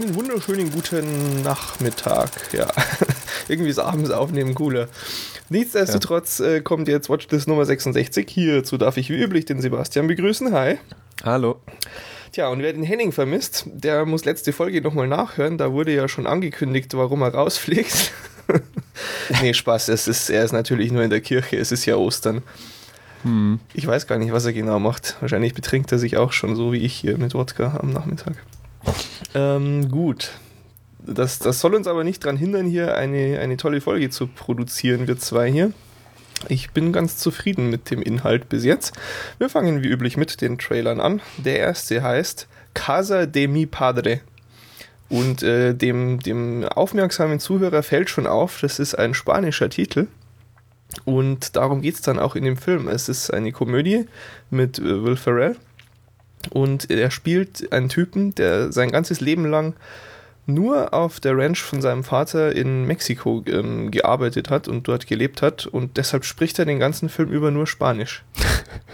Einen wunderschönen guten Nachmittag. Ja, irgendwie ist abends aufnehmen cooler. Nichtsdestotrotz ja. äh, kommt jetzt Watchlist Nummer 66. Hierzu darf ich wie üblich den Sebastian begrüßen. Hi. Hallo. Tja, und wer den Henning vermisst, der muss letzte Folge nochmal nachhören. Da wurde ja schon angekündigt, warum er rausfliegt. nee, Spaß. Es ist, er ist natürlich nur in der Kirche. Es ist ja Ostern. Hm. Ich weiß gar nicht, was er genau macht. Wahrscheinlich betrinkt er sich auch schon, so wie ich hier mit Wodka am Nachmittag. Ähm, gut. Das, das soll uns aber nicht daran hindern, hier eine, eine tolle Folge zu produzieren, wir zwei hier. Ich bin ganz zufrieden mit dem Inhalt bis jetzt. Wir fangen wie üblich mit den Trailern an. Der erste heißt Casa de mi Padre. Und äh, dem, dem aufmerksamen Zuhörer fällt schon auf, das ist ein spanischer Titel. Und darum geht es dann auch in dem Film. Es ist eine Komödie mit äh, Will Ferrell. Und er spielt einen Typen, der sein ganzes Leben lang nur auf der Ranch von seinem Vater in Mexiko ähm, gearbeitet hat und dort gelebt hat und deshalb spricht er den ganzen Film über nur Spanisch.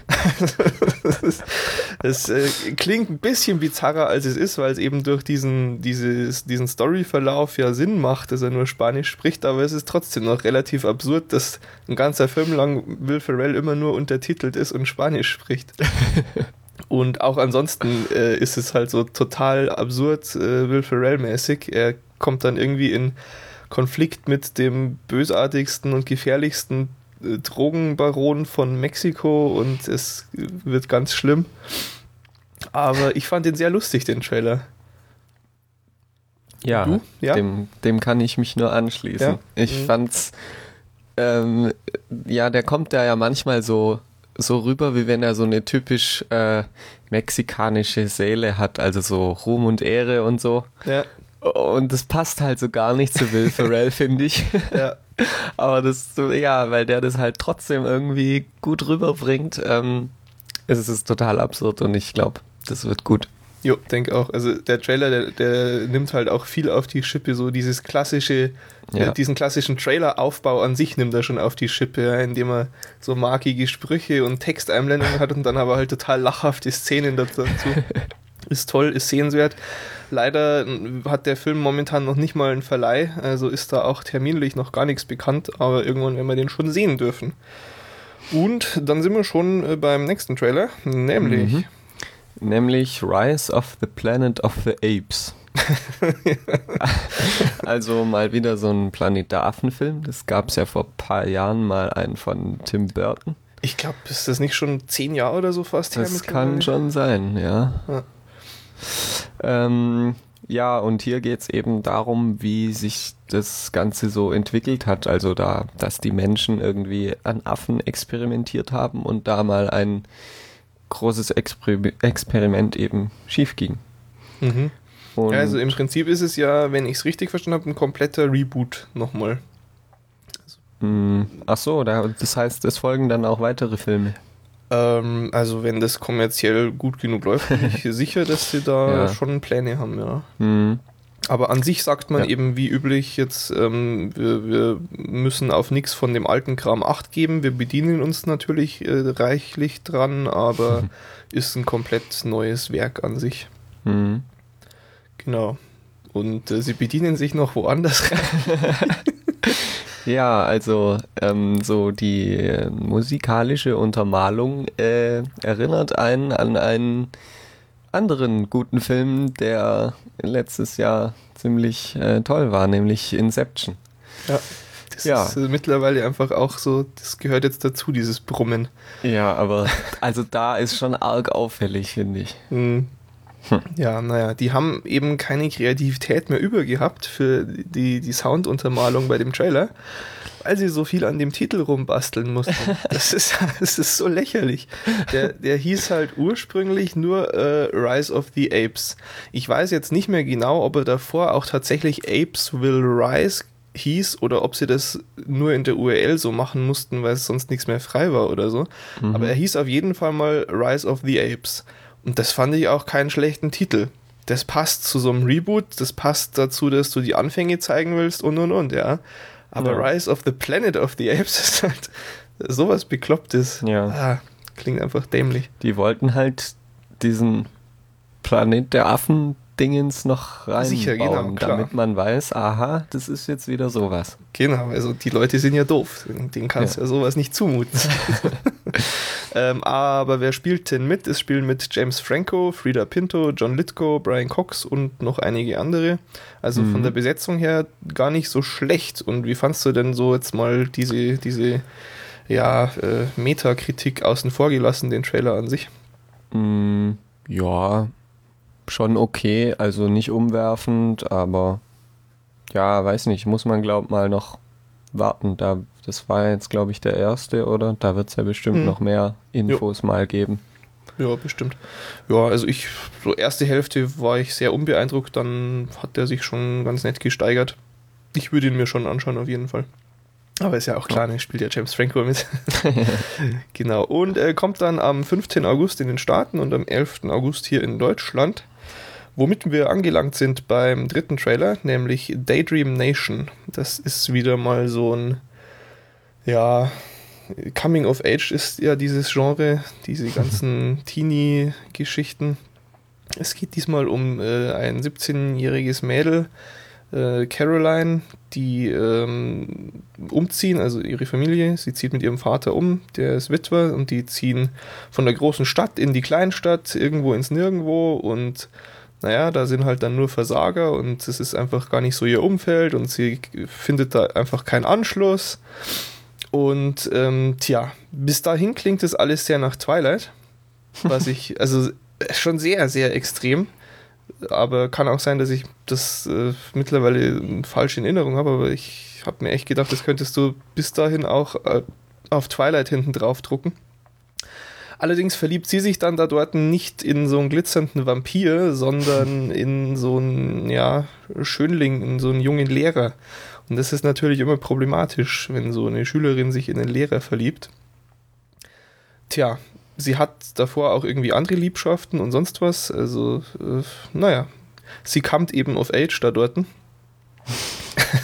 das, das äh, klingt ein bisschen bizarrer als es ist, weil es eben durch diesen, dieses, diesen Storyverlauf ja Sinn macht, dass er nur Spanisch spricht, aber es ist trotzdem noch relativ absurd, dass ein ganzer Film lang Will Ferrell immer nur untertitelt ist und Spanisch spricht. Und auch ansonsten äh, ist es halt so total absurd, äh, Will Ferrell-mäßig. Er kommt dann irgendwie in Konflikt mit dem bösartigsten und gefährlichsten äh, Drogenbaron von Mexiko und es wird ganz schlimm. Aber ich fand den sehr lustig, den Trailer. Ja, ja? Dem, dem kann ich mich nur anschließen. Ja? Ich mhm. fand's, ähm, ja, der kommt da ja manchmal so so rüber, wie wenn er so eine typisch äh, mexikanische Seele hat, also so Ruhm und Ehre und so. Ja. Und das passt halt so gar nicht zu Will Ferrell, finde ich. Ja. Aber das, ja, weil der das halt trotzdem irgendwie gut rüberbringt, ähm, ist es total absurd und ich glaube, das wird gut. Jo, denke auch. Also der Trailer, der, der, nimmt halt auch viel auf die Schippe, so dieses klassische, ja. äh, diesen klassischen Trailer-Aufbau an sich nimmt er schon auf die Schippe, ja, indem er so markige Sprüche und Texteinblendungen hat und dann aber halt total lachhafte Szenen dazu. ist toll, ist sehenswert. Leider hat der Film momentan noch nicht mal einen Verleih, also ist da auch terminlich noch gar nichts bekannt, aber irgendwann werden wir den schon sehen dürfen. Und dann sind wir schon äh, beim nächsten Trailer, nämlich mhm nämlich Rise of the Planet of the Apes. also mal wieder so ein Planet der Affen-Film. Das gab es ja vor ein paar Jahren mal einen von Tim Burton. Ich glaube, ist das nicht schon zehn Jahre oder so fast her? Das kann schon sein, ja. Ja, ähm, ja und hier geht es eben darum, wie sich das Ganze so entwickelt hat. Also da, dass die Menschen irgendwie an Affen experimentiert haben und da mal ein großes Exper Experiment eben schief ging. Mhm. Ja, also im Prinzip ist es ja, wenn ich es richtig verstanden habe, ein kompletter Reboot nochmal. Also. Ach so, das heißt, es folgen dann auch weitere Filme. Ähm, also wenn das kommerziell gut genug läuft, bin ich sicher, dass sie da ja. schon Pläne haben, ja. Mhm. Aber an sich sagt man ja. eben wie üblich jetzt, ähm, wir, wir, müssen auf nichts von dem alten Kram Acht geben. Wir bedienen uns natürlich äh, reichlich dran, aber ist ein komplett neues Werk an sich. Mhm. Genau. Und äh, sie bedienen sich noch woanders rein. ja, also ähm, so die äh, musikalische Untermalung äh, erinnert einen an einen anderen guten Film, der letztes Jahr ziemlich äh, toll war, nämlich Inception. Ja. Das ja. ist äh, mittlerweile einfach auch so, das gehört jetzt dazu, dieses Brummen. Ja, aber also da ist schon arg auffällig, finde ich. Mhm. Hm. Ja, naja, die haben eben keine Kreativität mehr über gehabt für die, die Sounduntermalung bei dem Trailer weil sie so viel an dem Titel rumbasteln mussten. Das ist, das ist so lächerlich. Der, der hieß halt ursprünglich nur äh, Rise of the Apes. Ich weiß jetzt nicht mehr genau, ob er davor auch tatsächlich Apes Will Rise hieß oder ob sie das nur in der URL so machen mussten, weil es sonst nichts mehr frei war oder so. Mhm. Aber er hieß auf jeden Fall mal Rise of the Apes. Und das fand ich auch keinen schlechten Titel. Das passt zu so einem Reboot, das passt dazu, dass du die Anfänge zeigen willst und und und, ja. Aber ja. Rise of the Planet of the Apes ist halt sowas Beklopptes. Ja. Ah, klingt einfach dämlich. Die wollten halt diesen Planet der Affen Dingens noch reinbauen, Sicher, genau, damit man weiß, aha, das ist jetzt wieder sowas. Genau, also die Leute sind ja doof, denen kannst du ja. ja sowas nicht zumuten. ähm, aber wer spielt denn mit? Es spielen mit James Franco, Frida Pinto, John Lithgow, Brian Cox und noch einige andere. Also mhm. von der Besetzung her gar nicht so schlecht. Und wie fandst du denn so jetzt mal diese, diese ja, äh, Metakritik außen vor gelassen, den Trailer an sich? Mm, ja, schon okay, also nicht umwerfend, aber ja, weiß nicht, muss man glaub mal noch warten. Da, das war jetzt, glaube ich, der erste, oder? Da wird es ja bestimmt hm. noch mehr Infos jo. mal geben. Ja, bestimmt. Ja, also ich, so erste Hälfte war ich sehr unbeeindruckt, dann hat der sich schon ganz nett gesteigert. Ich würde ihn mir schon anschauen, auf jeden Fall. Aber ist ja auch klar, ne, spielt ja James Franco mit. genau. Und er kommt dann am 15. August in den Staaten und am 11. August hier in Deutschland. Womit wir angelangt sind beim dritten Trailer, nämlich Daydream Nation. Das ist wieder mal so ein, ja, Coming of Age ist ja dieses Genre, diese ganzen Teenie-Geschichten. Es geht diesmal um äh, ein 17-jähriges Mädel, äh, Caroline, die ähm, umziehen, also ihre Familie. Sie zieht mit ihrem Vater um, der ist Witwer, und die ziehen von der großen Stadt in die Kleinstadt, irgendwo ins Nirgendwo und naja, da sind halt dann nur Versager und es ist einfach gar nicht so ihr Umfeld und sie findet da einfach keinen Anschluss. Und ähm, tja, bis dahin klingt es alles sehr nach Twilight. Was ich, also schon sehr, sehr extrem. Aber kann auch sein, dass ich das äh, mittlerweile falsch in Erinnerung habe. Aber ich habe mir echt gedacht, das könntest du bis dahin auch äh, auf Twilight hinten drauf drucken. Allerdings verliebt sie sich dann da dort nicht in so einen glitzernden Vampir, sondern in so einen, ja, Schönling, in so einen jungen Lehrer. Und das ist natürlich immer problematisch, wenn so eine Schülerin sich in einen Lehrer verliebt. Tja, sie hat davor auch irgendwie andere Liebschaften und sonst was. Also, äh, naja, sie kommt eben auf Age da dort.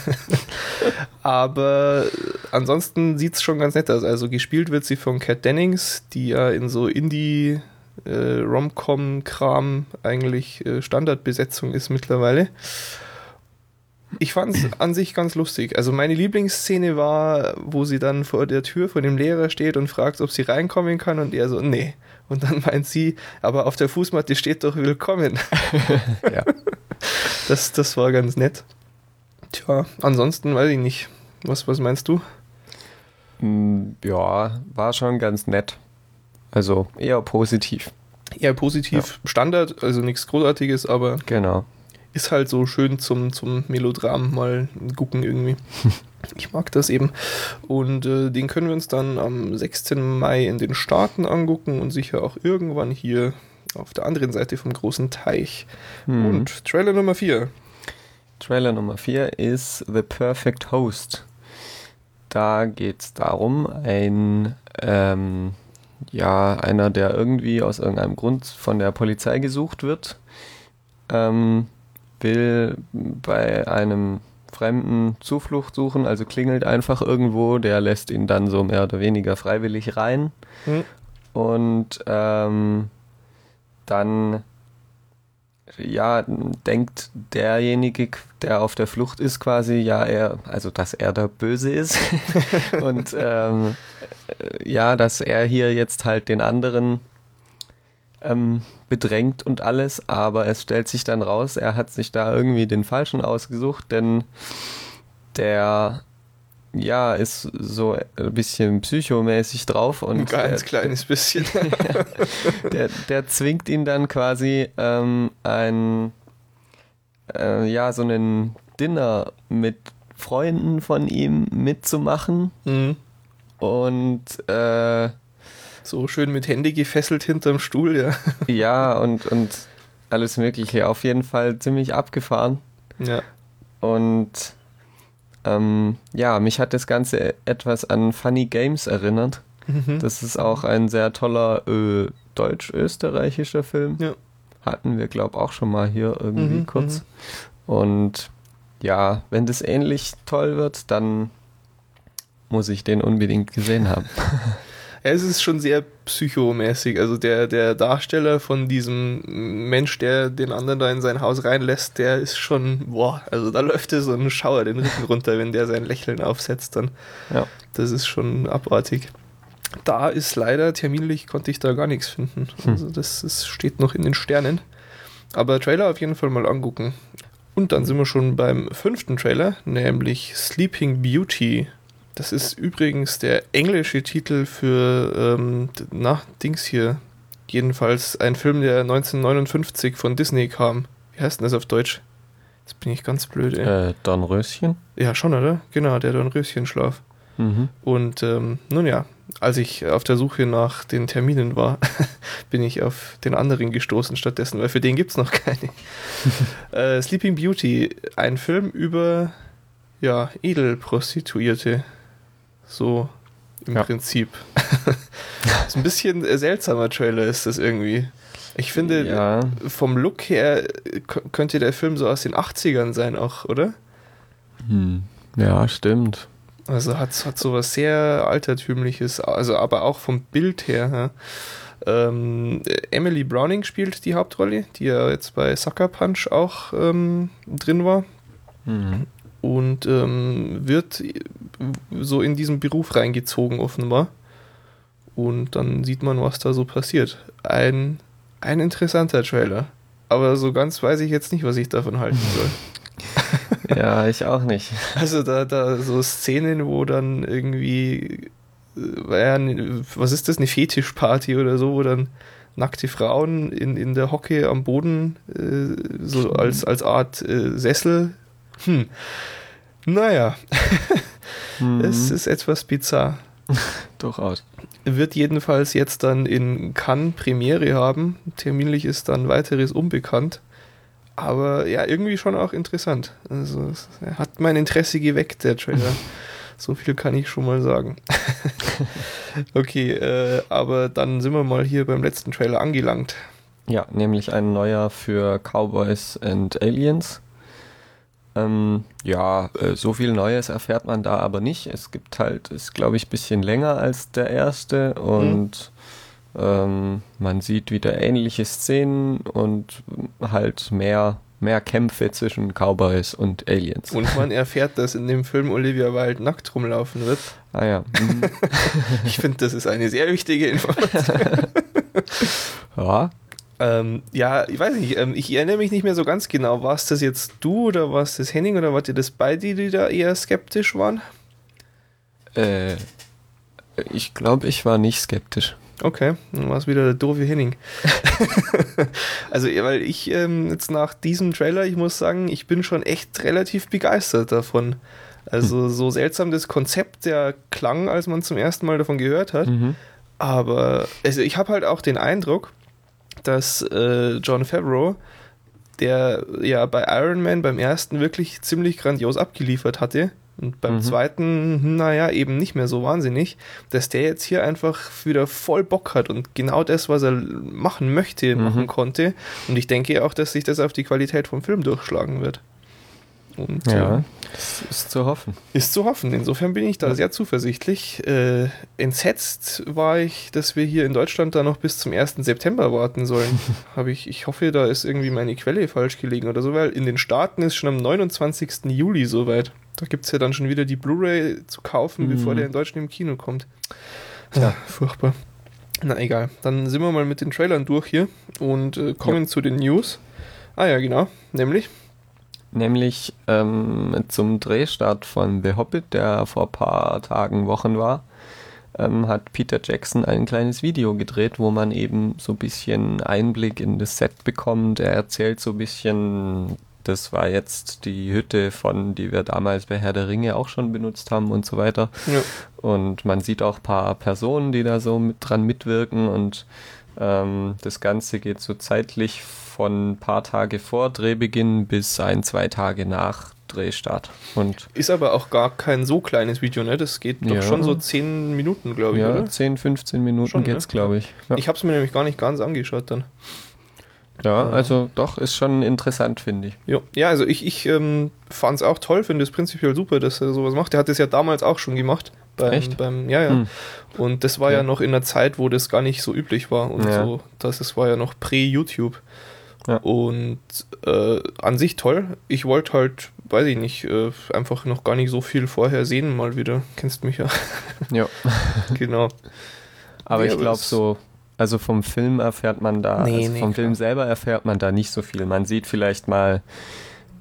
Aber ansonsten sieht es schon ganz nett aus. Also gespielt wird sie von Kat Dennings, die ja in so Indie äh, Rom-Com-Kram eigentlich äh, Standardbesetzung ist mittlerweile. Ich fand es an sich ganz lustig. Also meine Lieblingsszene war, wo sie dann vor der Tür von dem Lehrer steht und fragt, ob sie reinkommen kann und er so, nee. Und dann meint sie, aber auf der Fußmatte steht doch willkommen. ja. Das, das war ganz nett. Tja, ansonsten weiß ich nicht. Was, was meinst du? Hm, ja, war schon ganz nett. Also eher positiv. Eher positiv. Ja. Standard, also nichts Großartiges, aber genau. ist halt so schön zum, zum Melodram mal gucken irgendwie. ich mag das eben. Und äh, den können wir uns dann am 16. Mai in den Staaten angucken und sicher auch irgendwann hier auf der anderen Seite vom großen Teich. Mhm. Und Trailer Nummer 4. Trailer Nummer 4 ist The Perfect Host. Da geht es darum, ein ähm, ja, einer, der irgendwie aus irgendeinem Grund von der Polizei gesucht wird, ähm, will bei einem Fremden Zuflucht suchen, also klingelt einfach irgendwo, der lässt ihn dann so mehr oder weniger freiwillig rein. Mhm. Und ähm, dann ja, denkt derjenige, der auf der Flucht ist, quasi, ja, er, also dass er der Böse ist. und ähm, ja, dass er hier jetzt halt den anderen ähm, bedrängt und alles, aber es stellt sich dann raus, er hat sich da irgendwie den Falschen ausgesucht, denn der ja, ist so ein bisschen psychomäßig drauf und. Ein ganz der, kleines bisschen. der, der zwingt ihn dann quasi ähm, ein, äh, ja, so einen Dinner mit Freunden von ihm mitzumachen. Mhm. Und äh, so schön mit Handy gefesselt hinterm Stuhl, ja. ja, und, und alles Mögliche. Auf jeden Fall ziemlich abgefahren. Ja. Und ähm, ja, mich hat das Ganze etwas an Funny Games erinnert. Mhm. Das ist auch ein sehr toller äh, deutsch-österreichischer Film. Ja. Hatten wir, glaube ich, auch schon mal hier irgendwie mhm, kurz. Mhm. Und ja, wenn das ähnlich toll wird, dann muss ich den unbedingt gesehen haben. es ist schon sehr psychomäßig. Also der, der Darsteller von diesem Mensch, der den anderen da in sein Haus reinlässt, der ist schon, boah, also da läuft dir so ein Schauer den Rücken runter, wenn der sein Lächeln aufsetzt dann. Ja. Das ist schon abartig. Da ist leider terminlich konnte ich da gar nichts finden. Hm. Also das ist, steht noch in den Sternen. Aber Trailer auf jeden Fall mal angucken. Und dann sind wir schon beim fünften Trailer, nämlich Sleeping Beauty. Das ist übrigens der englische Titel für, ähm, na, Dings hier. Jedenfalls ein Film, der 1959 von Disney kam. Wie heißt denn das auf Deutsch? Jetzt bin ich ganz blöd, ey. Äh, Dornröschen? Ja, schon, oder? Genau, der Dornröschenschlaf. Mhm. Und ähm, nun ja, als ich auf der Suche nach den Terminen war, bin ich auf den anderen gestoßen stattdessen, weil für den gibt es noch keine. äh, Sleeping Beauty, ein Film über ja, Edelprostituierte. So im ja. Prinzip. ist ein bisschen seltsamer Trailer ist das irgendwie. Ich finde, ja. vom Look her könnte der Film so aus den 80ern sein auch, oder? Hm. Ja, stimmt. Also hat, hat so was sehr Altertümliches, also aber auch vom Bild her. Ähm, Emily Browning spielt die Hauptrolle, die ja jetzt bei Sucker Punch auch ähm, drin war. Mhm. Und ähm, wird so in diesen Beruf reingezogen, offenbar. Und dann sieht man, was da so passiert. Ein, ein interessanter Trailer. Aber so ganz weiß ich jetzt nicht, was ich davon halten soll. ja, ich auch nicht. Also da, da so Szenen, wo dann irgendwie, äh, was ist das, eine Fetischparty oder so, wo dann nackte Frauen in, in der Hocke am Boden, äh, so als, als Art äh, Sessel. Hm. Naja, mhm. es ist etwas bizarr. Durchaus. Wird jedenfalls jetzt dann in Cannes Premiere haben. Terminlich ist dann weiteres unbekannt. Aber ja, irgendwie schon auch interessant. Also, er hat mein Interesse geweckt, der Trailer. so viel kann ich schon mal sagen. okay, äh, aber dann sind wir mal hier beim letzten Trailer angelangt. Ja, nämlich ein neuer für Cowboys and Aliens. Ähm, ja, äh, so viel Neues erfährt man da aber nicht. Es gibt halt, ist glaube ich ein bisschen länger als der erste und mhm ähm, man sieht wieder ähnliche Szenen und halt mehr, mehr Kämpfe zwischen Cowboys und Aliens. Und man erfährt, dass in dem Film Olivia Wilde nackt rumlaufen wird. Ah ja. Mhm. ich finde, das ist eine sehr wichtige Information. ja. Ähm, ja, ich weiß nicht, ähm, ich erinnere mich nicht mehr so ganz genau. War es das jetzt du oder war es das Henning oder wart ihr das beide, die da eher skeptisch waren? Äh, ich glaube, ich war nicht skeptisch. Okay, dann war es wieder der doofe Henning. also, weil ich ähm, jetzt nach diesem Trailer, ich muss sagen, ich bin schon echt relativ begeistert davon. Also, hm. so seltsam das Konzept der klang, als man zum ersten Mal davon gehört hat. Mhm. Aber also ich habe halt auch den Eindruck, dass äh, John Favreau, der ja bei Iron Man beim ersten wirklich ziemlich grandios abgeliefert hatte, und beim mhm. zweiten, naja, eben nicht mehr so wahnsinnig, dass der jetzt hier einfach wieder voll Bock hat und genau das, was er machen möchte, mhm. machen konnte. Und ich denke auch, dass sich das auf die Qualität vom Film durchschlagen wird. Und, ja, äh, das ist zu hoffen. Ist zu hoffen. Insofern bin ich da sehr zuversichtlich. Äh, entsetzt war ich, dass wir hier in Deutschland da noch bis zum 1. September warten sollen. Ich, ich hoffe, da ist irgendwie meine Quelle falsch gelegen oder so, weil in den Staaten ist schon am 29. Juli soweit. Da gibt es ja dann schon wieder die Blu-ray zu kaufen, mhm. bevor der in Deutschland im Kino kommt. Ja, furchtbar. Na egal, dann sind wir mal mit den Trailern durch hier und äh, kommen ja. zu den News. Ah ja, genau, nämlich. Nämlich ähm, zum Drehstart von The Hobbit, der vor ein paar Tagen, Wochen war, ähm, hat Peter Jackson ein kleines Video gedreht, wo man eben so ein bisschen Einblick in das Set bekommt. Er erzählt so ein bisschen das war jetzt die Hütte von, die wir damals bei Herr der Ringe auch schon benutzt haben und so weiter. Ja. Und man sieht auch ein paar Personen, die da so mit dran mitwirken und ähm, das Ganze geht so zeitlich von ein paar Tage vor Drehbeginn bis ein, zwei Tage nach Drehstart. Und ist aber auch gar kein so kleines Video, ne? Das geht doch ja. schon so 10 Minuten, glaube ich, ja, oder? 10, 15 Minuten schon, geht's, ne? glaube ich. Ja. Ich habe es mir nämlich gar nicht ganz angeschaut dann. Ja, also doch, ist schon interessant, finde ich. Ja, ja also ich, ich ähm, fand es auch toll, finde es prinzipiell super, dass er sowas macht. Er hat es ja damals auch schon gemacht Beim, Echt? Beim, ja, ja. Hm. Und das war okay. ja noch in einer Zeit, wo das gar nicht so üblich war und ja. so. Das, das war ja noch prä-YouTube. Ja. Und äh, an sich toll. Ich wollte halt, weiß ich nicht, äh, einfach noch gar nicht so viel vorher sehen, mal wieder. Kennst mich ja. Ja. genau. Aber ja, ich glaube so, also vom Film erfährt man da, nee, also nee, vom klar. Film selber erfährt man da nicht so viel. Man sieht vielleicht mal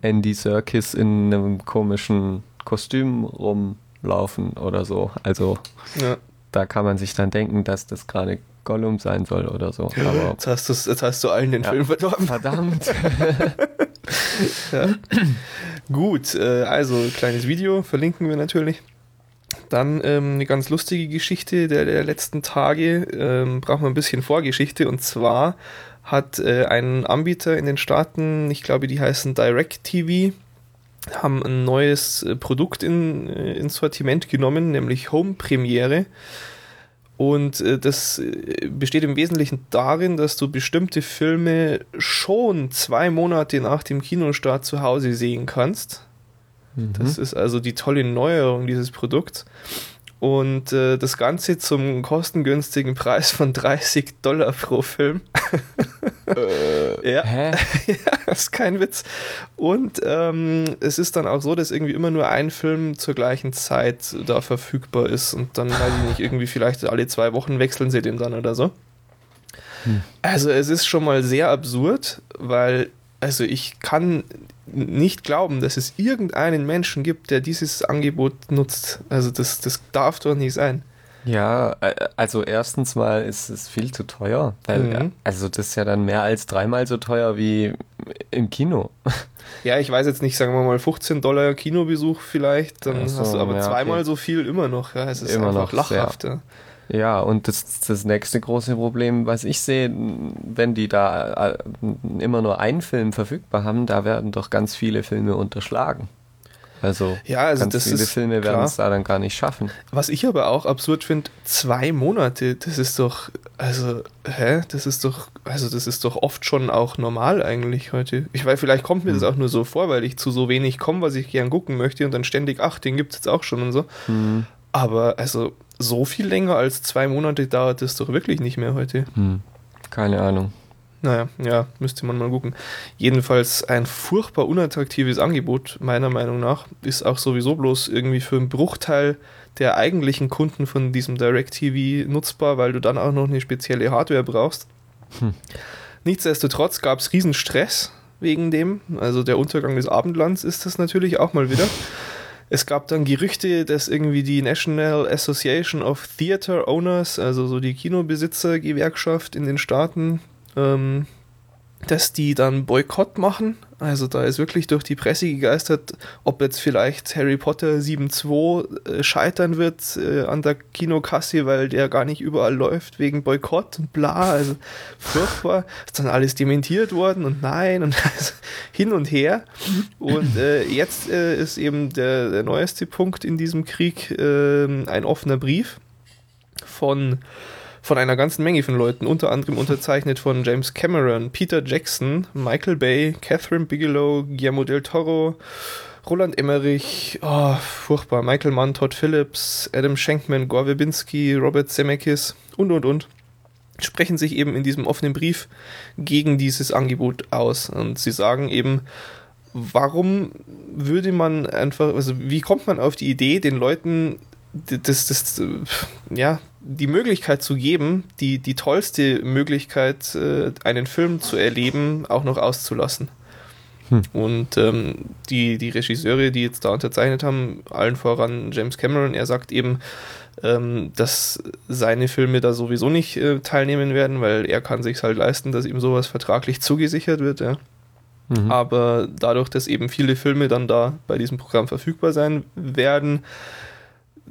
Andy Serkis in einem komischen Kostüm rumlaufen oder so. Also ja. da kann man sich dann denken, dass das gerade Gollum sein soll oder so. Aber jetzt, hast jetzt hast du allen den ja, Film verdorben. Verdammt. ja. Gut, äh, also kleines Video verlinken wir natürlich. Dann ähm, eine ganz lustige Geschichte der, der letzten Tage. Ähm, brauchen wir ein bisschen Vorgeschichte. Und zwar hat äh, ein Anbieter in den Staaten, ich glaube, die heißen Direct TV, haben ein neues äh, Produkt in, äh, ins Sortiment genommen, nämlich Home Premiere. Und äh, das äh, besteht im Wesentlichen darin, dass du bestimmte Filme schon zwei Monate nach dem Kinostart zu Hause sehen kannst. Mhm. Das ist also die tolle Neuerung dieses Produkts. Und äh, das Ganze zum kostengünstigen Preis von 30 Dollar pro Film. äh, ja. Hä? ja, ist kein Witz. Und ähm, es ist dann auch so, dass irgendwie immer nur ein Film zur gleichen Zeit da verfügbar ist. Und dann, weiß ich nicht, irgendwie vielleicht alle zwei Wochen wechseln sie den dann oder so. Hm. Also es ist schon mal sehr absurd, weil also ich kann nicht glauben, dass es irgendeinen Menschen gibt, der dieses Angebot nutzt. Also das, das darf doch nicht sein. Ja, äh, also erstens mal ist es viel zu teuer. Mhm. Also das ist ja dann mehr als dreimal so teuer wie im Kino. Ja, ich weiß jetzt nicht, sagen wir mal 15 Dollar Kinobesuch vielleicht, dann so, hast du aber ja, zweimal okay. so viel immer noch. Ja, es ist immer einfach noch lachhaft. Ja. Ja, und das, das nächste große Problem, was ich sehe, wenn die da äh, immer nur einen Film verfügbar haben, da werden doch ganz viele Filme unterschlagen. Also, ja, also ganz viele Filme werden es da dann gar nicht schaffen. Was ich aber auch absurd finde, zwei Monate, das ist doch, also, hä? Das ist doch, also das ist doch oft schon auch normal eigentlich heute. Ich weiß, vielleicht kommt mir hm. das auch nur so vor, weil ich zu so wenig komme, was ich gern gucken möchte und dann ständig, ach, den gibt es jetzt auch schon und so. Hm. Aber also so viel länger als zwei Monate dauert es doch wirklich nicht mehr heute. Hm. Keine Ahnung. Naja, ja, müsste man mal gucken. Jedenfalls ein furchtbar unattraktives Angebot, meiner Meinung nach. Ist auch sowieso bloß irgendwie für einen Bruchteil der eigentlichen Kunden von diesem Direct-TV nutzbar, weil du dann auch noch eine spezielle Hardware brauchst. Hm. Nichtsdestotrotz gab es riesen Stress wegen dem. Also der Untergang des Abendlands ist das natürlich auch mal wieder. Es gab dann Gerüchte, dass irgendwie die National Association of Theater Owners, also so die Kinobesitzer-Gewerkschaft in den Staaten, ähm, dass die dann Boykott machen. Also da ist wirklich durch die Presse gegeistert, ob jetzt vielleicht Harry Potter 7.2 äh, scheitern wird äh, an der Kinokasse, weil der gar nicht überall läuft wegen Boykott und bla. Also furchtbar. Ist dann alles dementiert worden und nein und also hin und her. Und äh, jetzt äh, ist eben der, der, neueste Punkt in diesem Krieg ähm, ein offener Brief von von einer ganzen Menge von Leuten, unter anderem unterzeichnet von James Cameron, Peter Jackson, Michael Bay, Catherine Bigelow, Guillermo del Toro, Roland Emmerich, oh, furchtbar, Michael Mann, Todd Phillips, Adam Schenkman, Gore Verbinski, Robert Zemeckis und und und sprechen sich eben in diesem offenen Brief gegen dieses Angebot aus. Und sie sagen eben, warum würde man einfach, also wie kommt man auf die Idee, den Leuten das, das, ja, die Möglichkeit zu geben, die, die tollste Möglichkeit, äh, einen Film zu erleben, auch noch auszulassen. Hm. Und ähm, die, die Regisseure, die jetzt da unterzeichnet haben, allen voran James Cameron, er sagt eben, ähm, dass seine Filme da sowieso nicht äh, teilnehmen werden, weil er kann sich halt leisten, dass ihm sowas vertraglich zugesichert wird, ja. Mhm. Aber dadurch, dass eben viele Filme dann da bei diesem Programm verfügbar sein werden,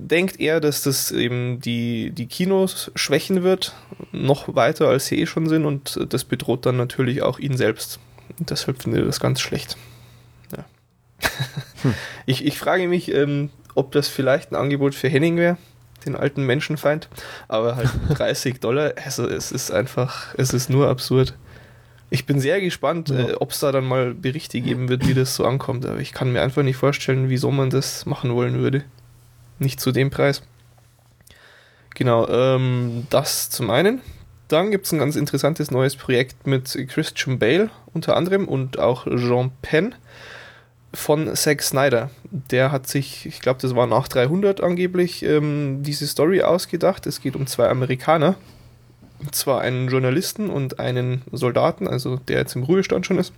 denkt er, dass das eben die, die Kinos schwächen wird, noch weiter als sie eh schon sind und das bedroht dann natürlich auch ihn selbst. Und deshalb finde ich das ganz schlecht. Ja. Hm. Ich, ich frage mich, ähm, ob das vielleicht ein Angebot für Henning wäre, den alten Menschenfeind, aber halt 30 Dollar, also es ist einfach, es ist nur absurd. Ich bin sehr gespannt, ja. äh, ob es da dann mal Berichte geben wird, wie das so ankommt, aber ich kann mir einfach nicht vorstellen, wieso man das machen wollen würde. Nicht zu dem Preis. Genau, ähm, das zum einen. Dann gibt es ein ganz interessantes neues Projekt mit Christian Bale unter anderem und auch Jean Penn von Zack Snyder. Der hat sich, ich glaube, das war nach 300 angeblich, ähm, diese Story ausgedacht. Es geht um zwei Amerikaner. Und zwar einen Journalisten und einen Soldaten, also der jetzt im Ruhestand schon ist.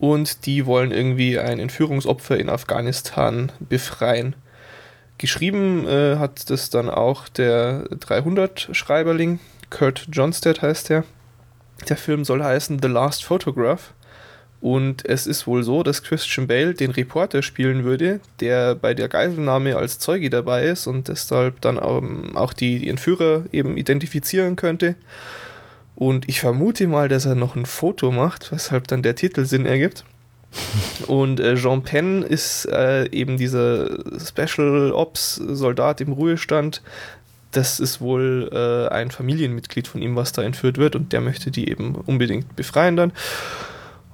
Und die wollen irgendwie ein Entführungsopfer in Afghanistan befreien. Geschrieben äh, hat das dann auch der 300-Schreiberling, Kurt Johnstead heißt der. Der Film soll heißen The Last Photograph. Und es ist wohl so, dass Christian Bale den Reporter spielen würde, der bei der Geiselnahme als Zeuge dabei ist und deshalb dann auch die, die Entführer eben identifizieren könnte. Und ich vermute mal, dass er noch ein Foto macht, weshalb dann der Titel Sinn ergibt. Und äh, Jean Penn ist äh, eben dieser Special Ops Soldat im Ruhestand. Das ist wohl äh, ein Familienmitglied von ihm, was da entführt wird, und der möchte die eben unbedingt befreien dann.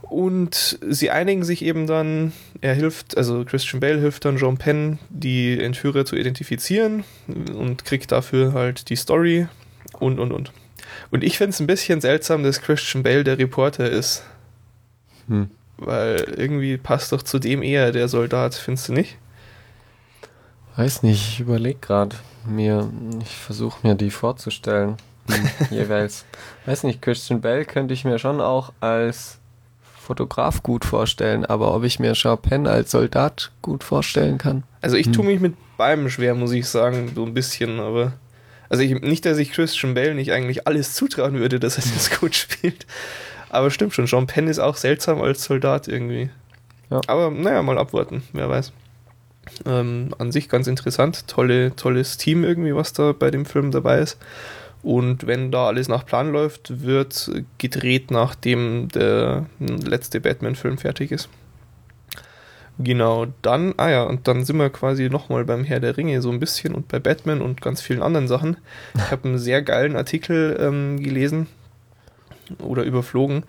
Und sie einigen sich eben dann, er hilft, also Christian Bale hilft dann Jean Penn, die Entführer zu identifizieren und kriegt dafür halt die Story und und und. Und ich finde es ein bisschen seltsam, dass Christian Bale der Reporter ist. Hm. Weil irgendwie passt doch zu dem eher der Soldat, findest du nicht? Weiß nicht, ich überlege gerade mir, ich versuche mir die vorzustellen. Hm, jeweils. Weiß nicht, Christian Bell könnte ich mir schon auch als Fotograf gut vorstellen, aber ob ich mir Chopin als Soldat gut vorstellen kann. Also ich hm. tue mich mit beidem schwer, muss ich sagen, so ein bisschen, aber also ich, nicht, dass ich Christian Bale nicht eigentlich alles zutrauen würde, dass er das gut spielt. Aber stimmt schon, Jean Penn ist auch seltsam als Soldat irgendwie. Ja. Aber naja, mal abwarten, wer weiß. Ähm, an sich ganz interessant, tolle, tolles Team irgendwie, was da bei dem Film dabei ist. Und wenn da alles nach Plan läuft, wird gedreht, nachdem der letzte Batman-Film fertig ist. Genau, dann, ah ja, und dann sind wir quasi nochmal beim Herr der Ringe so ein bisschen und bei Batman und ganz vielen anderen Sachen. Ich habe einen sehr geilen Artikel ähm, gelesen oder überflogen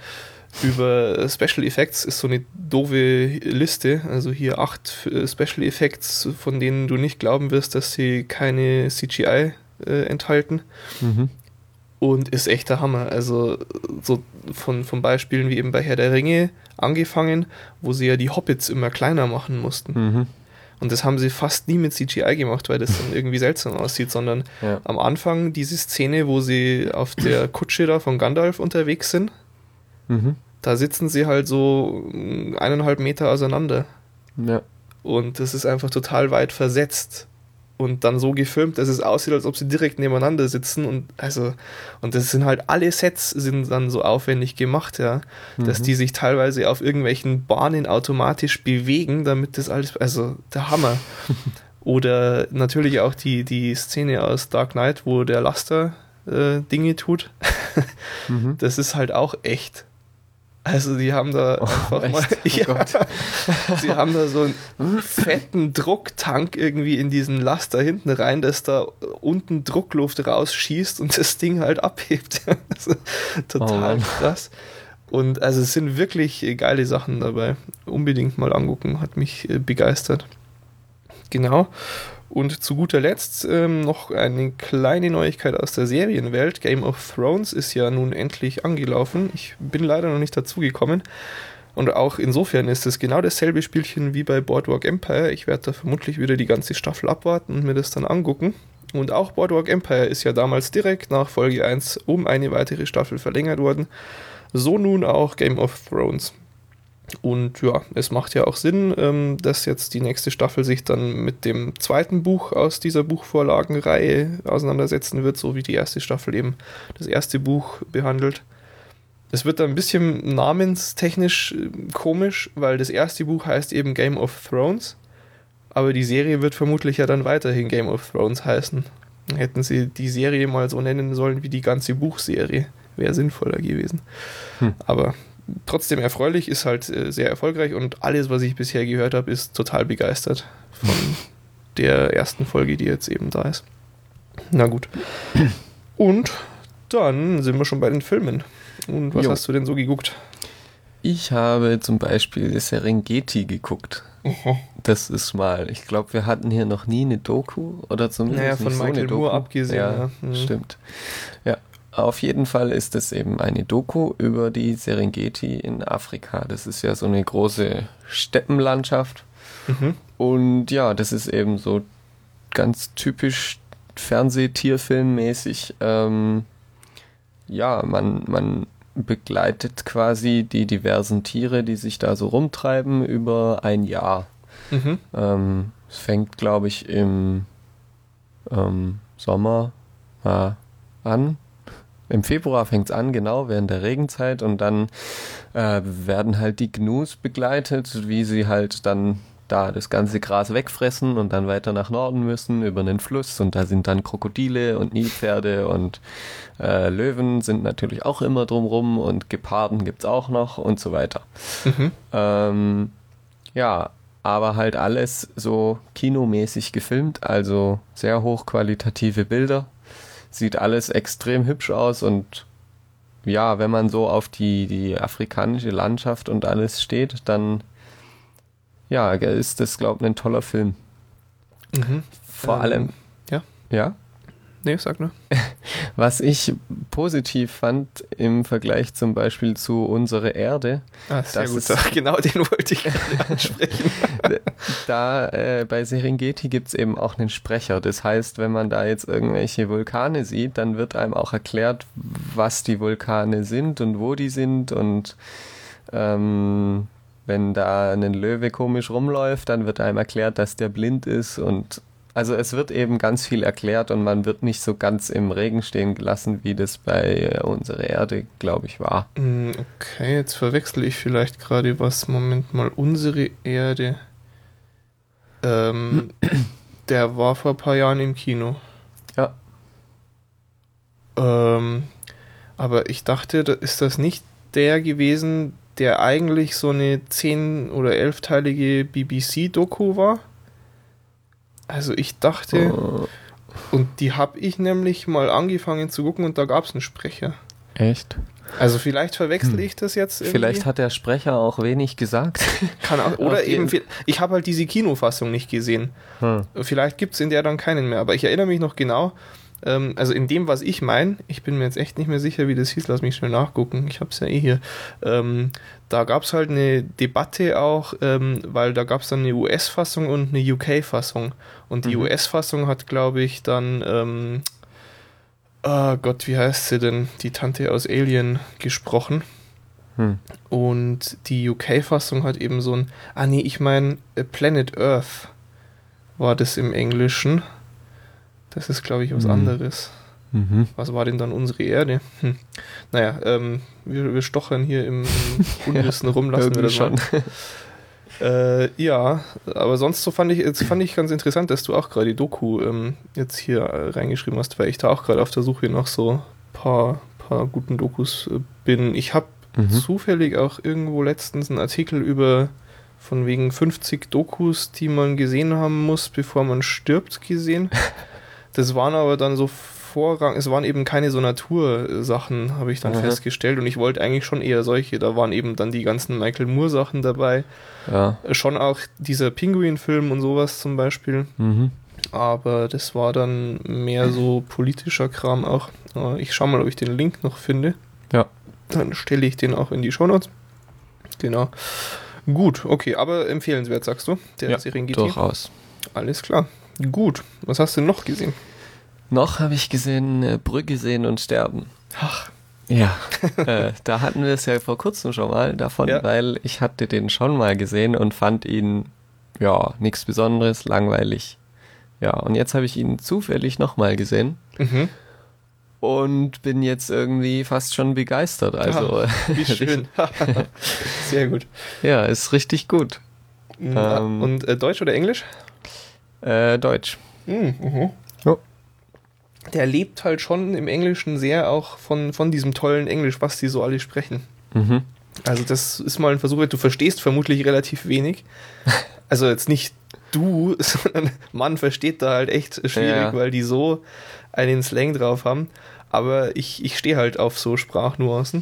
über Special Effects. Ist so eine doofe Liste. Also hier acht äh, Special Effects, von denen du nicht glauben wirst, dass sie keine CGI äh, enthalten. Mhm. Und ist echt der Hammer. Also so von, von Beispielen wie eben bei Herr der Ringe angefangen, wo sie ja die Hobbits immer kleiner machen mussten. Mhm. Und das haben sie fast nie mit CGI gemacht, weil das dann irgendwie seltsam aussieht, sondern ja. am Anfang diese Szene, wo sie auf der Kutsche da von Gandalf unterwegs sind, mhm. da sitzen sie halt so eineinhalb Meter auseinander. Ja. Und das ist einfach total weit versetzt und dann so gefilmt, dass es aussieht, als ob sie direkt nebeneinander sitzen und also und das sind halt alle Sets sind dann so aufwendig gemacht, ja, mhm. dass die sich teilweise auf irgendwelchen Bahnen automatisch bewegen, damit das alles also der Hammer. Oder natürlich auch die die Szene aus Dark Knight, wo der Laster äh, Dinge tut. mhm. Das ist halt auch echt. Also die haben da oh, einfach echt? mal, oh ja, sie haben da so einen fetten Drucktank irgendwie in diesen Laster hinten rein, dass da unten Druckluft rausschießt und das Ding halt abhebt. also, total oh krass. Und also es sind wirklich geile Sachen dabei. Unbedingt mal angucken, hat mich äh, begeistert. Genau. Und zu guter Letzt ähm, noch eine kleine Neuigkeit aus der Serienwelt. Game of Thrones ist ja nun endlich angelaufen. Ich bin leider noch nicht dazugekommen. Und auch insofern ist es genau dasselbe Spielchen wie bei Boardwalk Empire. Ich werde da vermutlich wieder die ganze Staffel abwarten und mir das dann angucken. Und auch Boardwalk Empire ist ja damals direkt nach Folge 1 um eine weitere Staffel verlängert worden. So nun auch Game of Thrones. Und ja, es macht ja auch Sinn, ähm, dass jetzt die nächste Staffel sich dann mit dem zweiten Buch aus dieser Buchvorlagenreihe auseinandersetzen wird, so wie die erste Staffel eben das erste Buch behandelt. Es wird dann ein bisschen namenstechnisch äh, komisch, weil das erste Buch heißt eben Game of Thrones, aber die Serie wird vermutlich ja dann weiterhin Game of Thrones heißen. Hätten sie die Serie mal so nennen sollen wie die ganze Buchserie, wäre sinnvoller gewesen. Hm. Aber trotzdem erfreulich, ist halt äh, sehr erfolgreich und alles, was ich bisher gehört habe, ist total begeistert von der ersten Folge, die jetzt eben da ist. Na gut. Und dann sind wir schon bei den Filmen. Und was jo. hast du denn so geguckt? Ich habe zum Beispiel Serengeti geguckt. Mhm. Das ist mal, ich glaube, wir hatten hier noch nie eine Doku oder zumindest naja, von so Michael Moore abgesehen. Ja, ja. Mhm. stimmt. Ja, auf jeden Fall ist es eben eine Doku über die Serengeti in Afrika. Das ist ja so eine große Steppenlandschaft. Mhm. Und ja, das ist eben so ganz typisch Fernsehtierfilmmäßig. Ähm, ja, man, man begleitet quasi die diversen Tiere, die sich da so rumtreiben, über ein Jahr. Mhm. Ähm, es fängt, glaube ich, im ähm, Sommer äh, an. Im Februar fängt es an, genau, während der Regenzeit. Und dann äh, werden halt die Gnus begleitet, wie sie halt dann da das ganze Gras wegfressen und dann weiter nach Norden müssen über einen Fluss und da sind dann Krokodile und Nilpferde und äh, Löwen sind natürlich auch immer drumrum und Geparden gibt es auch noch und so weiter. Mhm. Ähm, ja, aber halt alles so kinomäßig gefilmt, also sehr hochqualitative Bilder. Sieht alles extrem hübsch aus und ja, wenn man so auf die, die afrikanische Landschaft und alles steht, dann ja, ist das, glaube ich, ein toller Film. Mhm. Vor ähm, allem. Ja. Ja? Nee, sag nur. Was ich positiv fand im Vergleich zum Beispiel zu Unsere Erde. Ah, sehr gut. Ist, genau den wollte ich ansprechen. da äh, bei Serengeti gibt es eben auch einen Sprecher. Das heißt, wenn man da jetzt irgendwelche Vulkane sieht, dann wird einem auch erklärt, was die Vulkane sind und wo die sind und ähm, wenn da ein Löwe komisch rumläuft, dann wird einem erklärt, dass der blind ist und also es wird eben ganz viel erklärt und man wird nicht so ganz im Regen stehen gelassen, wie das bei unserer Erde, glaube ich, war. Mm, okay, jetzt verwechsel ich vielleicht gerade was. Moment mal, unsere Erde. Ähm, der war vor ein paar Jahren im Kino. Ja. Ähm, aber ich dachte, ist das nicht der gewesen, der eigentlich so eine 10- oder 11-teilige BBC-Doku war. Also ich dachte, oh. und die habe ich nämlich mal angefangen zu gucken und da gab es einen Sprecher. Echt? Also vielleicht verwechsel hm. ich das jetzt irgendwie. Vielleicht hat der Sprecher auch wenig gesagt. Kann auch, oder eben, ich habe halt diese Kinofassung nicht gesehen. Hm. Vielleicht gibt es in der dann keinen mehr. Aber ich erinnere mich noch genau, ähm, also in dem, was ich meine, ich bin mir jetzt echt nicht mehr sicher, wie das hieß, lass mich schnell nachgucken, ich habe es ja eh hier. Ähm, da gab es halt eine Debatte auch, ähm, weil da gab es dann eine US-Fassung und eine UK-Fassung. Und die mhm. US-Fassung hat, glaube ich, dann, oh Gott, wie heißt sie denn? Die Tante aus Alien gesprochen. Hm. Und die UK-Fassung hat eben so ein, ah nee, ich meine Planet Earth war das im Englischen. Das ist, glaube ich, was mhm. anderes. Mhm. Was war denn dann unsere Erde? Hm. Naja, ähm, wir, wir stochern hier im, im Unwissen ja, rum, lassen wir das schon. Äh, ja, aber sonst so fand ich, jetzt fand ich ganz interessant, dass du auch gerade die Doku ähm, jetzt hier äh, reingeschrieben hast, weil ich da auch gerade auf der Suche nach so ein paar, paar guten Dokus äh, bin. Ich habe mhm. zufällig auch irgendwo letztens einen Artikel über von wegen 50 Dokus, die man gesehen haben muss, bevor man stirbt, gesehen. Das waren aber dann so Vorrang, es waren eben keine so Natursachen, habe ich dann mhm. festgestellt. Und ich wollte eigentlich schon eher solche. Da waren eben dann die ganzen Michael Moore-Sachen dabei. Ja. Schon auch dieser Pinguin-Film und sowas zum Beispiel. Mhm. Aber das war dann mehr so politischer Kram auch. Ich schaue mal, ob ich den Link noch finde. Ja. Dann stelle ich den auch in die Shownotes. Genau. Gut, okay, aber empfehlenswert, sagst du? Der ja, Serengeti. Durchaus. Alles klar. Gut, was hast du noch gesehen? Noch habe ich gesehen äh, Brügge sehen und sterben. Ach. Ja, äh, da hatten wir es ja vor kurzem schon mal davon, ja. weil ich hatte den schon mal gesehen und fand ihn, ja, nichts Besonderes, langweilig. Ja, und jetzt habe ich ihn zufällig nochmal gesehen. Mhm. Und bin jetzt irgendwie fast schon begeistert. Also, ja, wie schön. Sehr gut. Ja, ist richtig gut. Ähm, und äh, Deutsch oder Englisch? Äh, Deutsch. Mhm. mhm. Ja. Der lebt halt schon im Englischen sehr auch von, von diesem tollen Englisch, was die so alle sprechen. Mhm. Also das ist mal ein Versuch, du verstehst vermutlich relativ wenig. Also jetzt nicht du, sondern man versteht da halt echt schwierig, ja. weil die so einen Slang drauf haben. Aber ich, ich stehe halt auf so Sprachnuancen.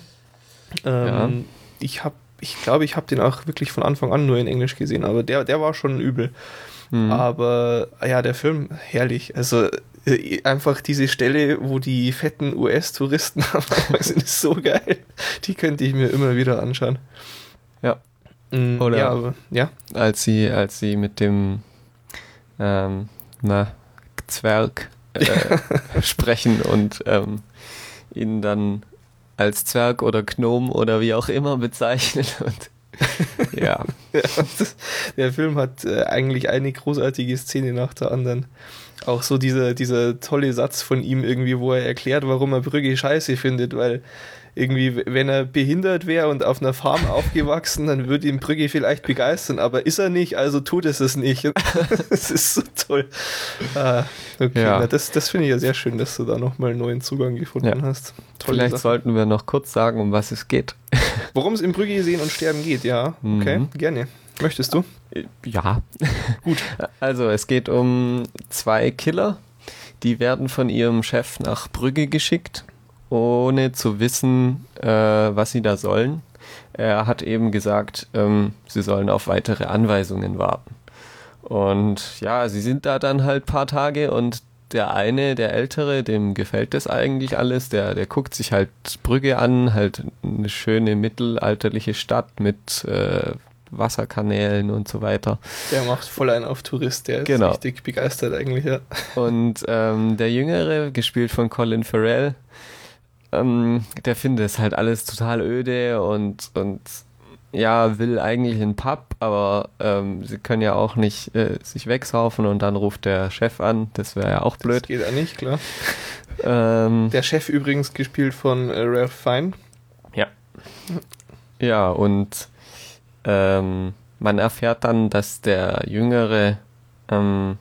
Ähm, ja. Ich habe ich glaube, ich habe den auch wirklich von Anfang an nur in Englisch gesehen, aber der, der war schon übel. Mhm. Aber ja, der Film, herrlich. Also äh, einfach diese Stelle, wo die fetten US-Touristen sind, ist so geil. Die könnte ich mir immer wieder anschauen. Ja. Mhm, Oder ja, aber, ja. Als sie, als sie mit dem ähm, na, Zwerg äh, sprechen und ähm, ihn dann als Zwerg oder Gnom oder wie auch immer bezeichnen. Und ja. der Film hat äh, eigentlich eine großartige Szene nach der anderen. Auch so dieser, dieser tolle Satz von ihm irgendwie, wo er erklärt, warum er Brügge scheiße findet, weil irgendwie, wenn er behindert wäre und auf einer Farm aufgewachsen, dann würde ihn Brügge vielleicht begeistern, aber ist er nicht, also tut es es nicht. das ist so toll. Ah, okay, ja. Na, das, das finde ich ja sehr schön, dass du da nochmal einen neuen Zugang gefunden ja. hast. Tolle vielleicht Sache. sollten wir noch kurz sagen, um was es geht. Worum es im Brügge sehen und sterben geht, ja. Okay, mhm. gerne. Möchtest du? Ja. Gut. Also, es geht um zwei Killer, die werden von ihrem Chef nach Brügge geschickt ohne zu wissen, äh, was sie da sollen. Er hat eben gesagt, ähm, sie sollen auf weitere Anweisungen warten. Und ja, sie sind da dann halt paar Tage und der eine, der Ältere, dem gefällt das eigentlich alles. Der, der guckt sich halt Brügge an, halt eine schöne mittelalterliche Stadt mit äh, Wasserkanälen und so weiter. Der macht voll einen auf Tourist, der ist genau. richtig begeistert eigentlich, ja. Und ähm, der Jüngere, gespielt von Colin Farrell, ähm, der findet es halt alles total öde und, und ja, will eigentlich einen Pub, aber ähm, sie können ja auch nicht äh, sich wegsaufen und dann ruft der Chef an. Das wäre ja auch blöd. Das geht ja nicht, klar. Ähm, der Chef übrigens gespielt von äh, Ralph Fine. Ja. Ja, und ähm, man erfährt dann, dass der Jüngere ähm,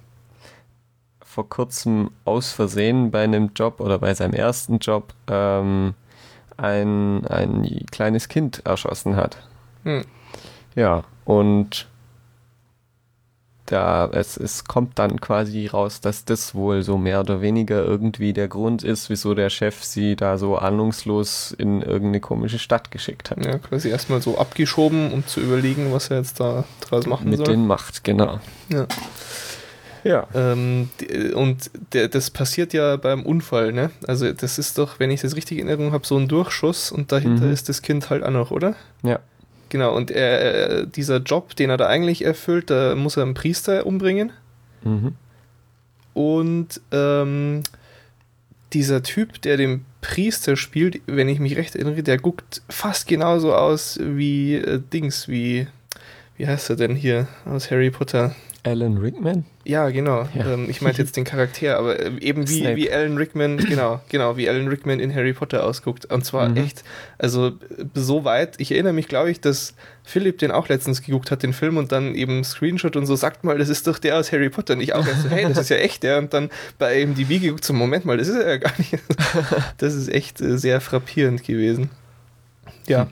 vor kurzem aus Versehen bei einem Job oder bei seinem ersten Job ähm, ein, ein kleines Kind erschossen hat. Hm. Ja, und da es, es kommt dann quasi raus, dass das wohl so mehr oder weniger irgendwie der Grund ist, wieso der Chef sie da so ahnungslos in irgendeine komische Stadt geschickt hat. Ja, quasi erstmal so abgeschoben, um zu überlegen, was er jetzt da draus machen Mit soll. Mit den Macht, genau. Ja. Ja. Ähm, und der, das passiert ja beim Unfall, ne? Also das ist doch, wenn ich das richtig in Erinnerung habe, so ein Durchschuss und dahinter mhm. ist das Kind halt auch noch, oder? Ja. Genau, und er, dieser Job, den er da eigentlich erfüllt, da muss er einen Priester umbringen. Mhm. Und ähm, dieser Typ, der den Priester spielt, wenn ich mich recht erinnere, der guckt fast genauso aus wie äh, Dings, wie, wie heißt er denn hier aus Harry Potter? Alan Rickman? Ja, genau. Ja. Ähm, ich meinte jetzt den Charakter, aber äh, eben wie, wie Alan Rickman, genau, genau, wie Alan Rickman in Harry Potter ausguckt. Und zwar mhm. echt, also so weit. Ich erinnere mich, glaube ich, dass Philipp den auch letztens geguckt hat, den Film, und dann eben Screenshot und so, sagt mal, das ist doch der aus Harry Potter. Und ich auch so, hey, das ist ja echt der. Und dann bei eben die Wiege geguckt, so, Moment mal, das ist er ja gar nicht. Das ist echt äh, sehr frappierend gewesen. Ja. Hm.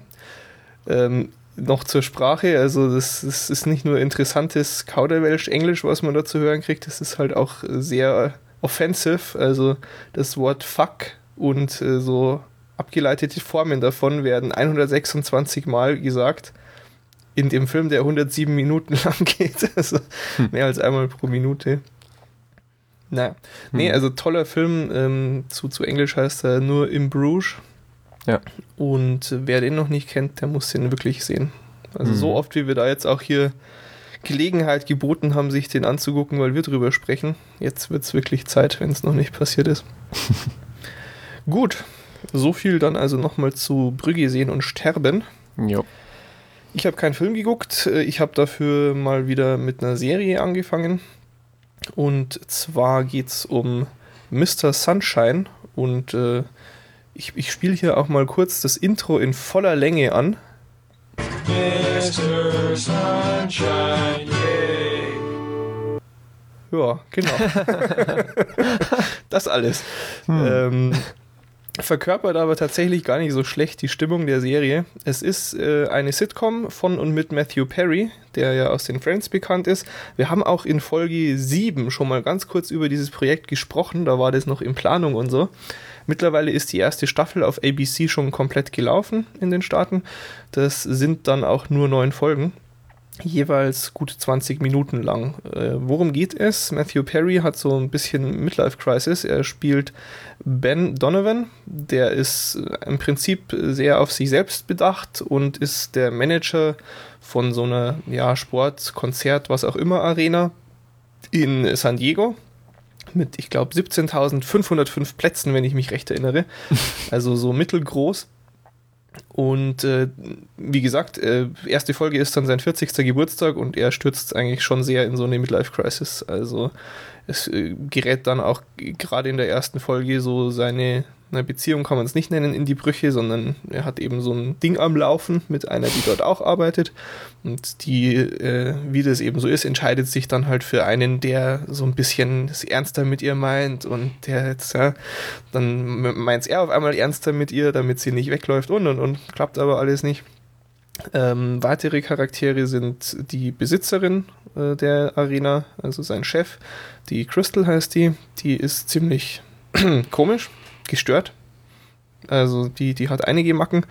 Ähm, noch zur Sprache. Also das, das ist nicht nur interessantes Kauderwelsch-Englisch, was man da zu hören kriegt, das ist halt auch sehr offensive. Also das Wort fuck und äh, so abgeleitete Formen davon werden 126 Mal gesagt in dem Film, der 107 Minuten lang geht. Also hm. mehr als einmal pro Minute. Naja. Hm. Nee, also toller Film. Ähm, zu, zu Englisch heißt er nur in Bruges. Ja. Und wer den noch nicht kennt, der muss den wirklich sehen. Also mhm. so oft, wie wir da jetzt auch hier Gelegenheit geboten haben, sich den anzugucken, weil wir drüber sprechen. Jetzt wird es wirklich Zeit, wenn es noch nicht passiert ist. Gut, so viel dann also nochmal zu Brügge sehen und sterben. Jo. Ich habe keinen Film geguckt, ich habe dafür mal wieder mit einer Serie angefangen. Und zwar geht es um Mr. Sunshine und äh, ich, ich spiele hier auch mal kurz das Intro in voller Länge an. Mr. Sunshine, yay. Ja, genau. das alles. Hm. Ähm, verkörpert aber tatsächlich gar nicht so schlecht die Stimmung der Serie. Es ist äh, eine Sitcom von und mit Matthew Perry, der ja aus den Friends bekannt ist. Wir haben auch in Folge 7 schon mal ganz kurz über dieses Projekt gesprochen, da war das noch in Planung und so. Mittlerweile ist die erste Staffel auf ABC schon komplett gelaufen in den Staaten. Das sind dann auch nur neun Folgen jeweils gut 20 Minuten lang. Äh, worum geht es? Matthew Perry hat so ein bisschen Midlife Crisis. Er spielt Ben Donovan. Der ist im Prinzip sehr auf sich selbst bedacht und ist der Manager von so einer ja, Sport, Konzert, was auch immer Arena in San Diego mit, ich glaube, 17.505 Plätzen, wenn ich mich recht erinnere. Also so mittelgroß. Und äh, wie gesagt, äh, erste Folge ist dann sein 40. Geburtstag und er stürzt eigentlich schon sehr in so eine Midlife-Crisis. Also es äh, gerät dann auch gerade in der ersten Folge so seine eine Beziehung kann man es nicht nennen in die Brüche, sondern er hat eben so ein Ding am Laufen mit einer, die dort auch arbeitet. Und die, äh, wie das eben so ist, entscheidet sich dann halt für einen, der so ein bisschen es ernster mit ihr meint und der jetzt, ja, dann meint er auf einmal ernster mit ihr, damit sie nicht wegläuft und und und. Klappt aber alles nicht. Ähm, weitere Charaktere sind die Besitzerin äh, der Arena, also sein Chef, die Crystal heißt die, die ist ziemlich komisch, gestört. Also die, die hat einige Macken.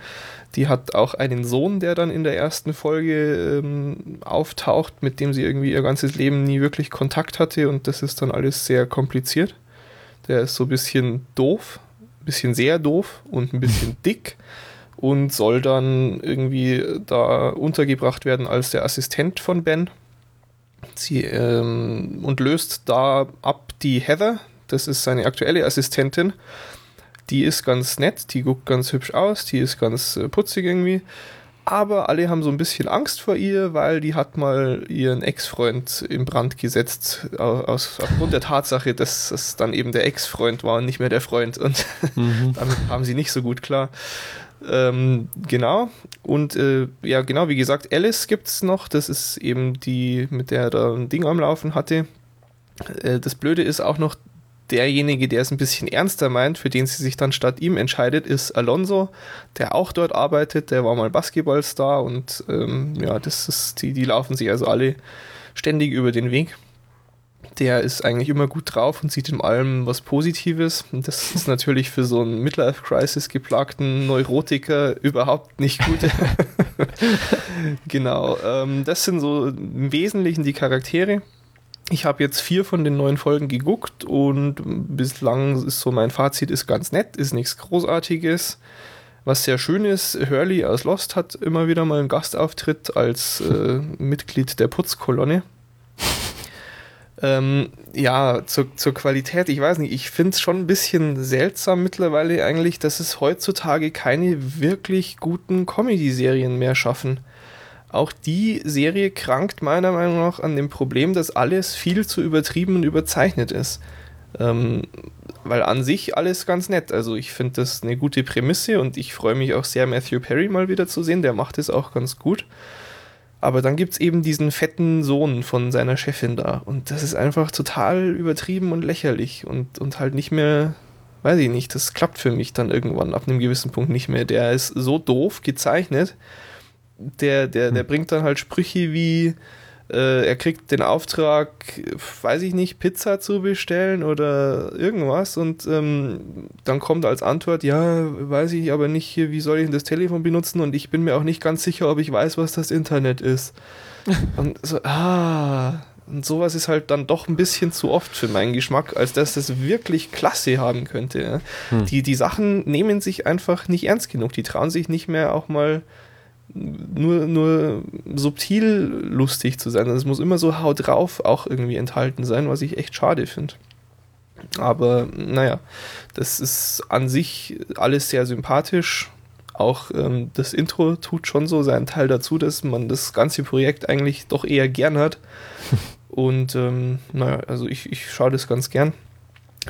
Die hat auch einen Sohn, der dann in der ersten Folge ähm, auftaucht, mit dem sie irgendwie ihr ganzes Leben nie wirklich Kontakt hatte und das ist dann alles sehr kompliziert. Der ist so ein bisschen doof, ein bisschen sehr doof und ein bisschen dick und soll dann irgendwie da untergebracht werden als der Assistent von Ben. Sie ähm, und löst da ab die Heather, das ist seine aktuelle Assistentin die ist ganz nett, die guckt ganz hübsch aus, die ist ganz äh, putzig irgendwie. Aber alle haben so ein bisschen Angst vor ihr, weil die hat mal ihren Ex-Freund in Brand gesetzt, aus, aufgrund der Tatsache, dass es dann eben der Ex-Freund war und nicht mehr der Freund. Und mhm. damit haben sie nicht so gut klar. Ähm, genau. Und äh, ja, genau, wie gesagt, Alice gibt es noch. Das ist eben die, mit der er da ein Ding am Laufen hatte. Äh, das Blöde ist auch noch, derjenige, der es ein bisschen ernster meint, für den sie sich dann statt ihm entscheidet, ist Alonso, der auch dort arbeitet. Der war mal Basketballstar und ähm, ja, das ist, die, die laufen sich also alle ständig über den Weg. Der ist eigentlich immer gut drauf und sieht in allem was Positives. Und das ist natürlich für so einen Midlife-Crisis geplagten Neurotiker überhaupt nicht gut. genau. Ähm, das sind so im Wesentlichen die Charaktere. Ich habe jetzt vier von den neuen Folgen geguckt und bislang ist so mein Fazit ist ganz nett, ist nichts Großartiges. Was sehr schön ist, Hurley aus Lost hat immer wieder mal einen Gastauftritt als äh, Mitglied der Putzkolonne. Ähm, ja, zur, zur Qualität, ich weiß nicht, ich finde es schon ein bisschen seltsam mittlerweile eigentlich, dass es heutzutage keine wirklich guten Comedy-Serien mehr schaffen. Auch die Serie krankt meiner Meinung nach an dem Problem, dass alles viel zu übertrieben und überzeichnet ist. Ähm, weil an sich alles ganz nett. Also ich finde das eine gute Prämisse und ich freue mich auch sehr, Matthew Perry mal wieder zu sehen. Der macht es auch ganz gut. Aber dann gibt es eben diesen fetten Sohn von seiner Chefin da. Und das ist einfach total übertrieben und lächerlich und, und halt nicht mehr, weiß ich nicht, das klappt für mich dann irgendwann ab einem gewissen Punkt nicht mehr. Der ist so doof gezeichnet der, der, der hm. bringt dann halt Sprüche wie, äh, er kriegt den Auftrag, weiß ich nicht, Pizza zu bestellen oder irgendwas und ähm, dann kommt als Antwort, ja, weiß ich aber nicht, wie soll ich denn das Telefon benutzen und ich bin mir auch nicht ganz sicher, ob ich weiß, was das Internet ist. und so, ah, und sowas ist halt dann doch ein bisschen zu oft für meinen Geschmack, als dass das wirklich Klasse haben könnte. Ja. Hm. Die, die Sachen nehmen sich einfach nicht ernst genug. Die trauen sich nicht mehr auch mal nur, nur subtil lustig zu sein. Also es muss immer so haut drauf auch irgendwie enthalten sein, was ich echt schade finde. Aber naja, das ist an sich alles sehr sympathisch. Auch ähm, das Intro tut schon so seinen Teil dazu, dass man das ganze Projekt eigentlich doch eher gern hat. Und ähm, naja, also ich, ich schaue das ganz gern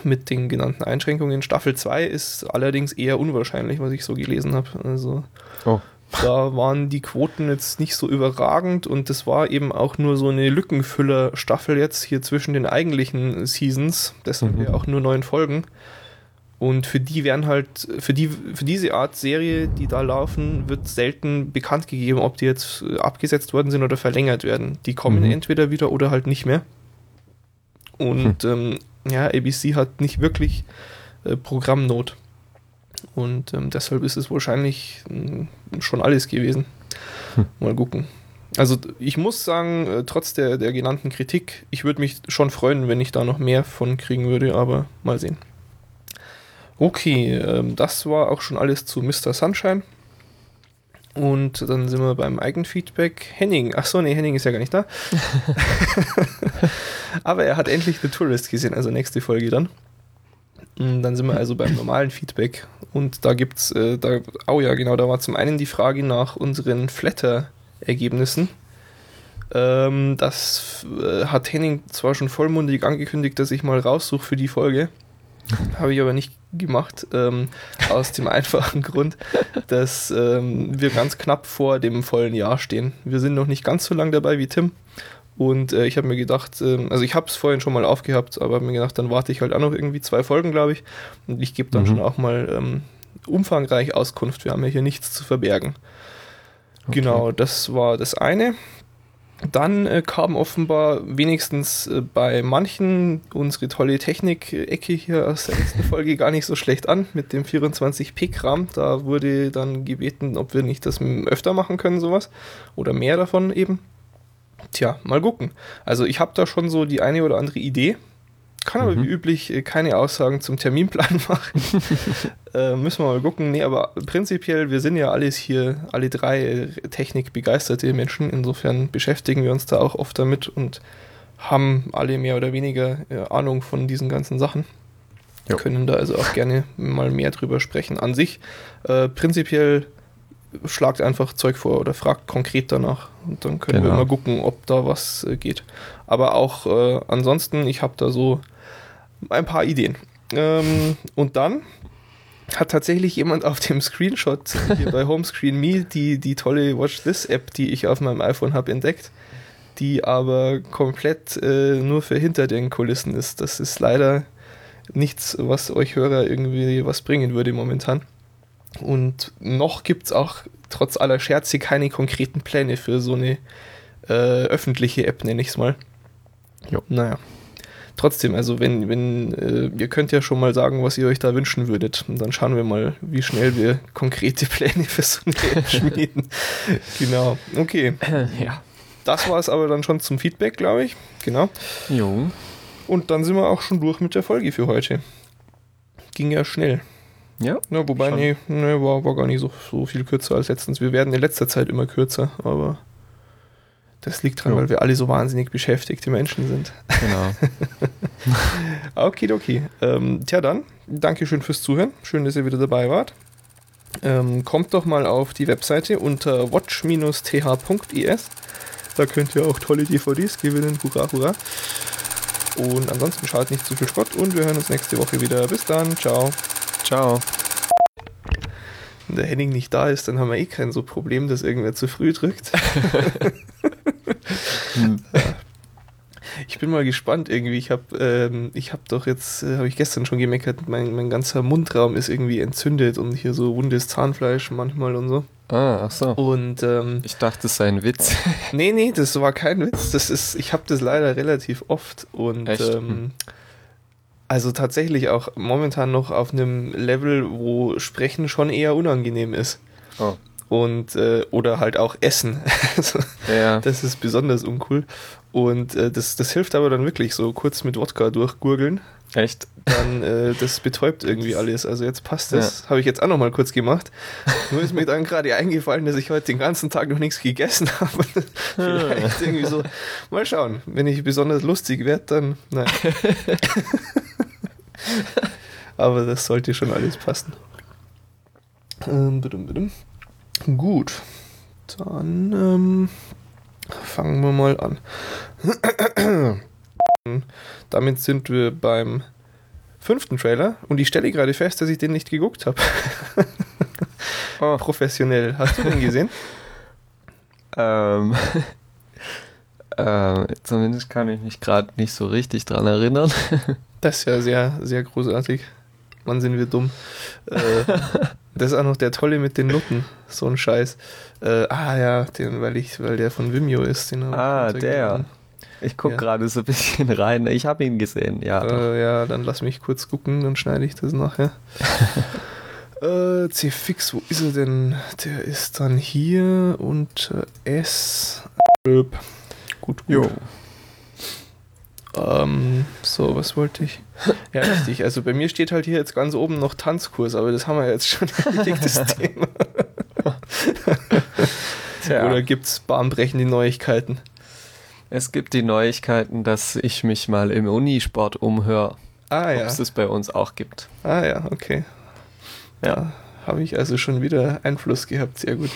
mit den genannten Einschränkungen. Staffel 2 ist allerdings eher unwahrscheinlich, was ich so gelesen habe. Also oh. Da waren die Quoten jetzt nicht so überragend und das war eben auch nur so eine Lückenfüller-Staffel jetzt hier zwischen den eigentlichen Seasons. Deshalb mhm. ja auch nur neun Folgen. Und für die werden halt, für die, für diese Art Serie, die da laufen, wird selten bekannt gegeben, ob die jetzt äh, abgesetzt worden sind oder verlängert werden. Die kommen mhm. entweder wieder oder halt nicht mehr. Und hm. ähm, ja, ABC hat nicht wirklich äh, Programmnot. Und ähm, deshalb ist es wahrscheinlich äh, schon alles gewesen. Hm. Mal gucken. Also ich muss sagen, äh, trotz der, der genannten Kritik, ich würde mich schon freuen, wenn ich da noch mehr von kriegen würde, aber mal sehen. Okay, ähm, das war auch schon alles zu Mr. Sunshine. Und dann sind wir beim Eigenfeedback. Henning, ach so, nee, Henning ist ja gar nicht da. Aber er hat endlich The Tourist gesehen, also nächste Folge dann. Und dann sind wir also beim normalen Feedback. Und da gibt's, äh, da, oh ja, genau, da war zum einen die Frage nach unseren Flatter-Ergebnissen. Ähm, das äh, hat Henning zwar schon vollmundig angekündigt, dass ich mal raussuche für die Folge. Habe ich aber nicht gemacht, ähm, aus dem einfachen Grund, dass ähm, wir ganz knapp vor dem vollen Jahr stehen. Wir sind noch nicht ganz so lang dabei wie Tim. Und äh, ich habe mir gedacht, äh, also ich habe es vorhin schon mal aufgehabt, aber habe mir gedacht, dann warte ich halt auch noch irgendwie zwei Folgen, glaube ich. Und ich gebe dann mhm. schon auch mal ähm, umfangreich Auskunft. Wir haben ja hier nichts zu verbergen. Okay. Genau, das war das eine. Dann äh, kam offenbar wenigstens äh, bei manchen unsere tolle Technik-Ecke hier aus der letzten Folge gar nicht so schlecht an mit dem 24p-Kram. Da wurde dann gebeten, ob wir nicht das öfter machen können, sowas. Oder mehr davon eben. Tja, mal gucken. Also ich habe da schon so die eine oder andere Idee. Kann aber mhm. wie üblich äh, keine Aussagen zum Terminplan machen. äh, müssen wir mal gucken. Nee, aber prinzipiell, wir sind ja alles hier, alle drei äh, technikbegeisterte Menschen. Insofern beschäftigen wir uns da auch oft damit und haben alle mehr oder weniger äh, Ahnung von diesen ganzen Sachen. Wir können da also auch gerne mal mehr drüber sprechen. An sich, äh, prinzipiell schlagt einfach Zeug vor oder fragt konkret danach und dann können genau. wir mal gucken, ob da was äh, geht. Aber auch äh, ansonsten, ich habe da so ein paar Ideen. Ähm, und dann hat tatsächlich jemand auf dem Screenshot hier bei Homescreen Me die, die tolle Watch This App, die ich auf meinem iPhone habe, entdeckt, die aber komplett äh, nur für hinter den Kulissen ist. Das ist leider nichts, was euch Hörer irgendwie was bringen würde momentan. Und noch gibt es auch trotz aller Scherze keine konkreten Pläne für so eine äh, öffentliche App, nenne ich es mal. Jo. Naja. Trotzdem, also wenn, wenn, äh, ihr könnt ja schon mal sagen, was ihr euch da wünschen würdet. Und dann schauen wir mal, wie schnell wir konkrete Pläne für so eine App schmieden. genau. Okay. Ja. Das war es aber dann schon zum Feedback, glaube ich. Genau. Jo. Und dann sind wir auch schon durch mit der Folge für heute. Ging ja schnell. Ja. ja wobei, nee, nee war, war gar nicht so, so viel kürzer als letztens. Wir werden in letzter Zeit immer kürzer, aber das liegt daran, ja. weil wir alle so wahnsinnig beschäftigte Menschen sind. Genau. okay, okay. Ähm, tja, dann, Dankeschön fürs Zuhören. Schön, dass ihr wieder dabei wart. Ähm, kommt doch mal auf die Webseite unter watch-th.es. Da könnt ihr auch tolle DVDs gewinnen. Hurra, hurra. Und ansonsten schaut nicht zu viel Schrott und wir hören uns nächste Woche wieder. Bis dann. Ciao. Ciao. Wenn der Henning nicht da ist, dann haben wir eh kein so Problem, dass irgendwer zu früh drückt. hm. Ich bin mal gespannt irgendwie. Ich habe ähm, ich habe doch jetzt, äh, habe ich gestern schon gemeckert, mein, mein ganzer Mundraum ist irgendwie entzündet und hier so wundes Zahnfleisch manchmal und so. Ah, ach so. Und ähm, ich dachte, das sei ein Witz. nee, nee, das war kein Witz. Das ist, ich habe das leider relativ oft und? Ähm, hm. Also tatsächlich auch momentan noch auf einem Level, wo Sprechen schon eher unangenehm ist. Oh. Und äh, oder halt auch Essen. also, ja. Das ist besonders uncool. Und äh, das, das hilft aber dann wirklich so kurz mit Wodka durchgurgeln. Echt? Dann, äh, das betäubt irgendwie alles. Also jetzt passt das. Ja. Habe ich jetzt auch noch mal kurz gemacht. Nur ist mir dann gerade eingefallen, dass ich heute den ganzen Tag noch nichts gegessen habe. Vielleicht irgendwie so. Mal schauen. Wenn ich besonders lustig werde, dann. Nein. Aber das sollte schon alles passen. Ähm, bidim, bidim. Gut. Dann ähm, fangen wir mal an. Damit sind wir beim fünften Trailer und ich stelle gerade fest, dass ich den nicht geguckt habe. oh. Professionell. Hast du den gesehen? ähm, äh, zumindest kann ich mich gerade nicht so richtig dran erinnern. das ist ja sehr, sehr großartig. Mann, sind wir dumm. Äh, das ist auch noch der Tolle mit den Nutten. So ein Scheiß. Äh, ah ja, den, weil ich, weil der von Vimeo ist. Den ah, der. Ich gucke ja. gerade so ein bisschen rein. Ich habe ihn gesehen, ja. Äh, ja, dann lass mich kurz gucken, dann schneide ich das nachher. äh, C-Fix, wo ist er denn? Der ist dann hier und äh, S. Gut, gut. Jo. Ähm, so, was wollte ich? Ja, richtig. Also bei mir steht halt hier jetzt ganz oben noch Tanzkurs, aber das haben wir jetzt schon erledigt, das Thema. Oder gibt es bahnbrechende Neuigkeiten? Es gibt die Neuigkeiten, dass ich mich mal im Unisport umhöre. Ah ja. Ob es das bei uns auch gibt. Ah ja, okay. Ja. Habe ich also schon wieder Einfluss gehabt, sehr gut.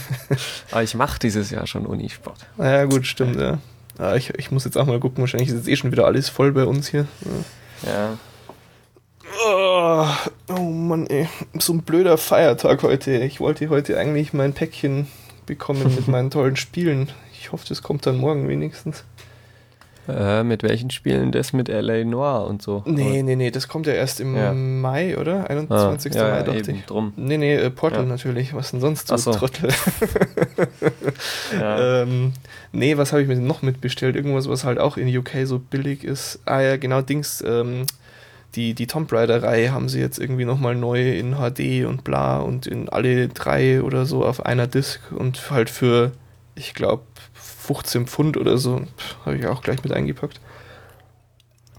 Aber ich mache dieses Jahr schon Unisport. Ah ja, gut, stimmt, ja. Ah, ich, ich muss jetzt auch mal gucken, wahrscheinlich ist jetzt eh schon wieder alles voll bei uns hier. Ja. Oh, oh Mann, ey. So ein blöder Feiertag heute. Ich wollte heute eigentlich mein Päckchen bekommen mit meinen tollen Spielen. Ich hoffe, das kommt dann morgen wenigstens. Äh, mit welchen Spielen? Das mit LA Noir und so? Nee, nee, nee, das kommt ja erst im ja. Mai, oder? 21. Ah, ja, Mai, dachte ich. Drum. Nee, nee, äh, Portal natürlich. Was denn sonst, du so. Trottel? ähm, nee, was habe ich mir noch mitbestellt? Irgendwas, was halt auch in UK so billig ist. Ah ja, genau, Dings, ähm, die, die Tomb Raider-Reihe haben sie jetzt irgendwie nochmal neu in HD und bla und in alle drei oder so auf einer Disc und halt für, ich glaube, 15 Pfund oder so. Habe ich auch gleich mit eingepackt.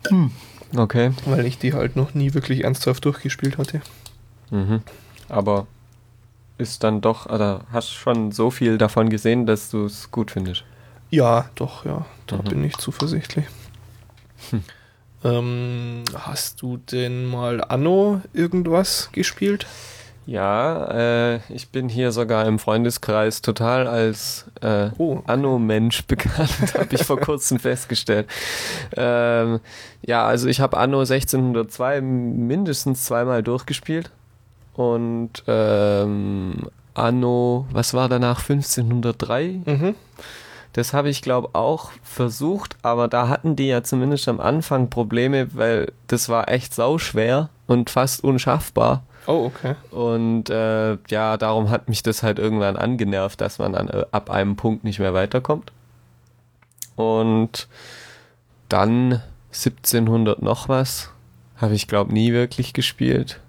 Hm. Okay. Weil ich die halt noch nie wirklich ernsthaft durchgespielt hatte. Mhm. Aber ist dann doch, oder hast schon so viel davon gesehen, dass du es gut findest? Ja, doch, ja. Da mhm. bin ich zuversichtlich. Hm. Ähm, hast du denn mal Anno irgendwas gespielt? Ja, äh, ich bin hier sogar im Freundeskreis total als äh, oh. Anno-Mensch bekannt, habe ich vor kurzem festgestellt. Ähm, ja, also ich habe Anno 1602 mindestens zweimal durchgespielt und ähm, Anno, was war danach 1503? Mhm. Das habe ich, glaube auch versucht, aber da hatten die ja zumindest am Anfang Probleme, weil das war echt sauschwer und fast unschaffbar. Oh, okay. Und äh, ja, darum hat mich das halt irgendwann angenervt, dass man dann äh, ab einem Punkt nicht mehr weiterkommt. Und dann 1700 noch was habe ich glaube nie wirklich gespielt.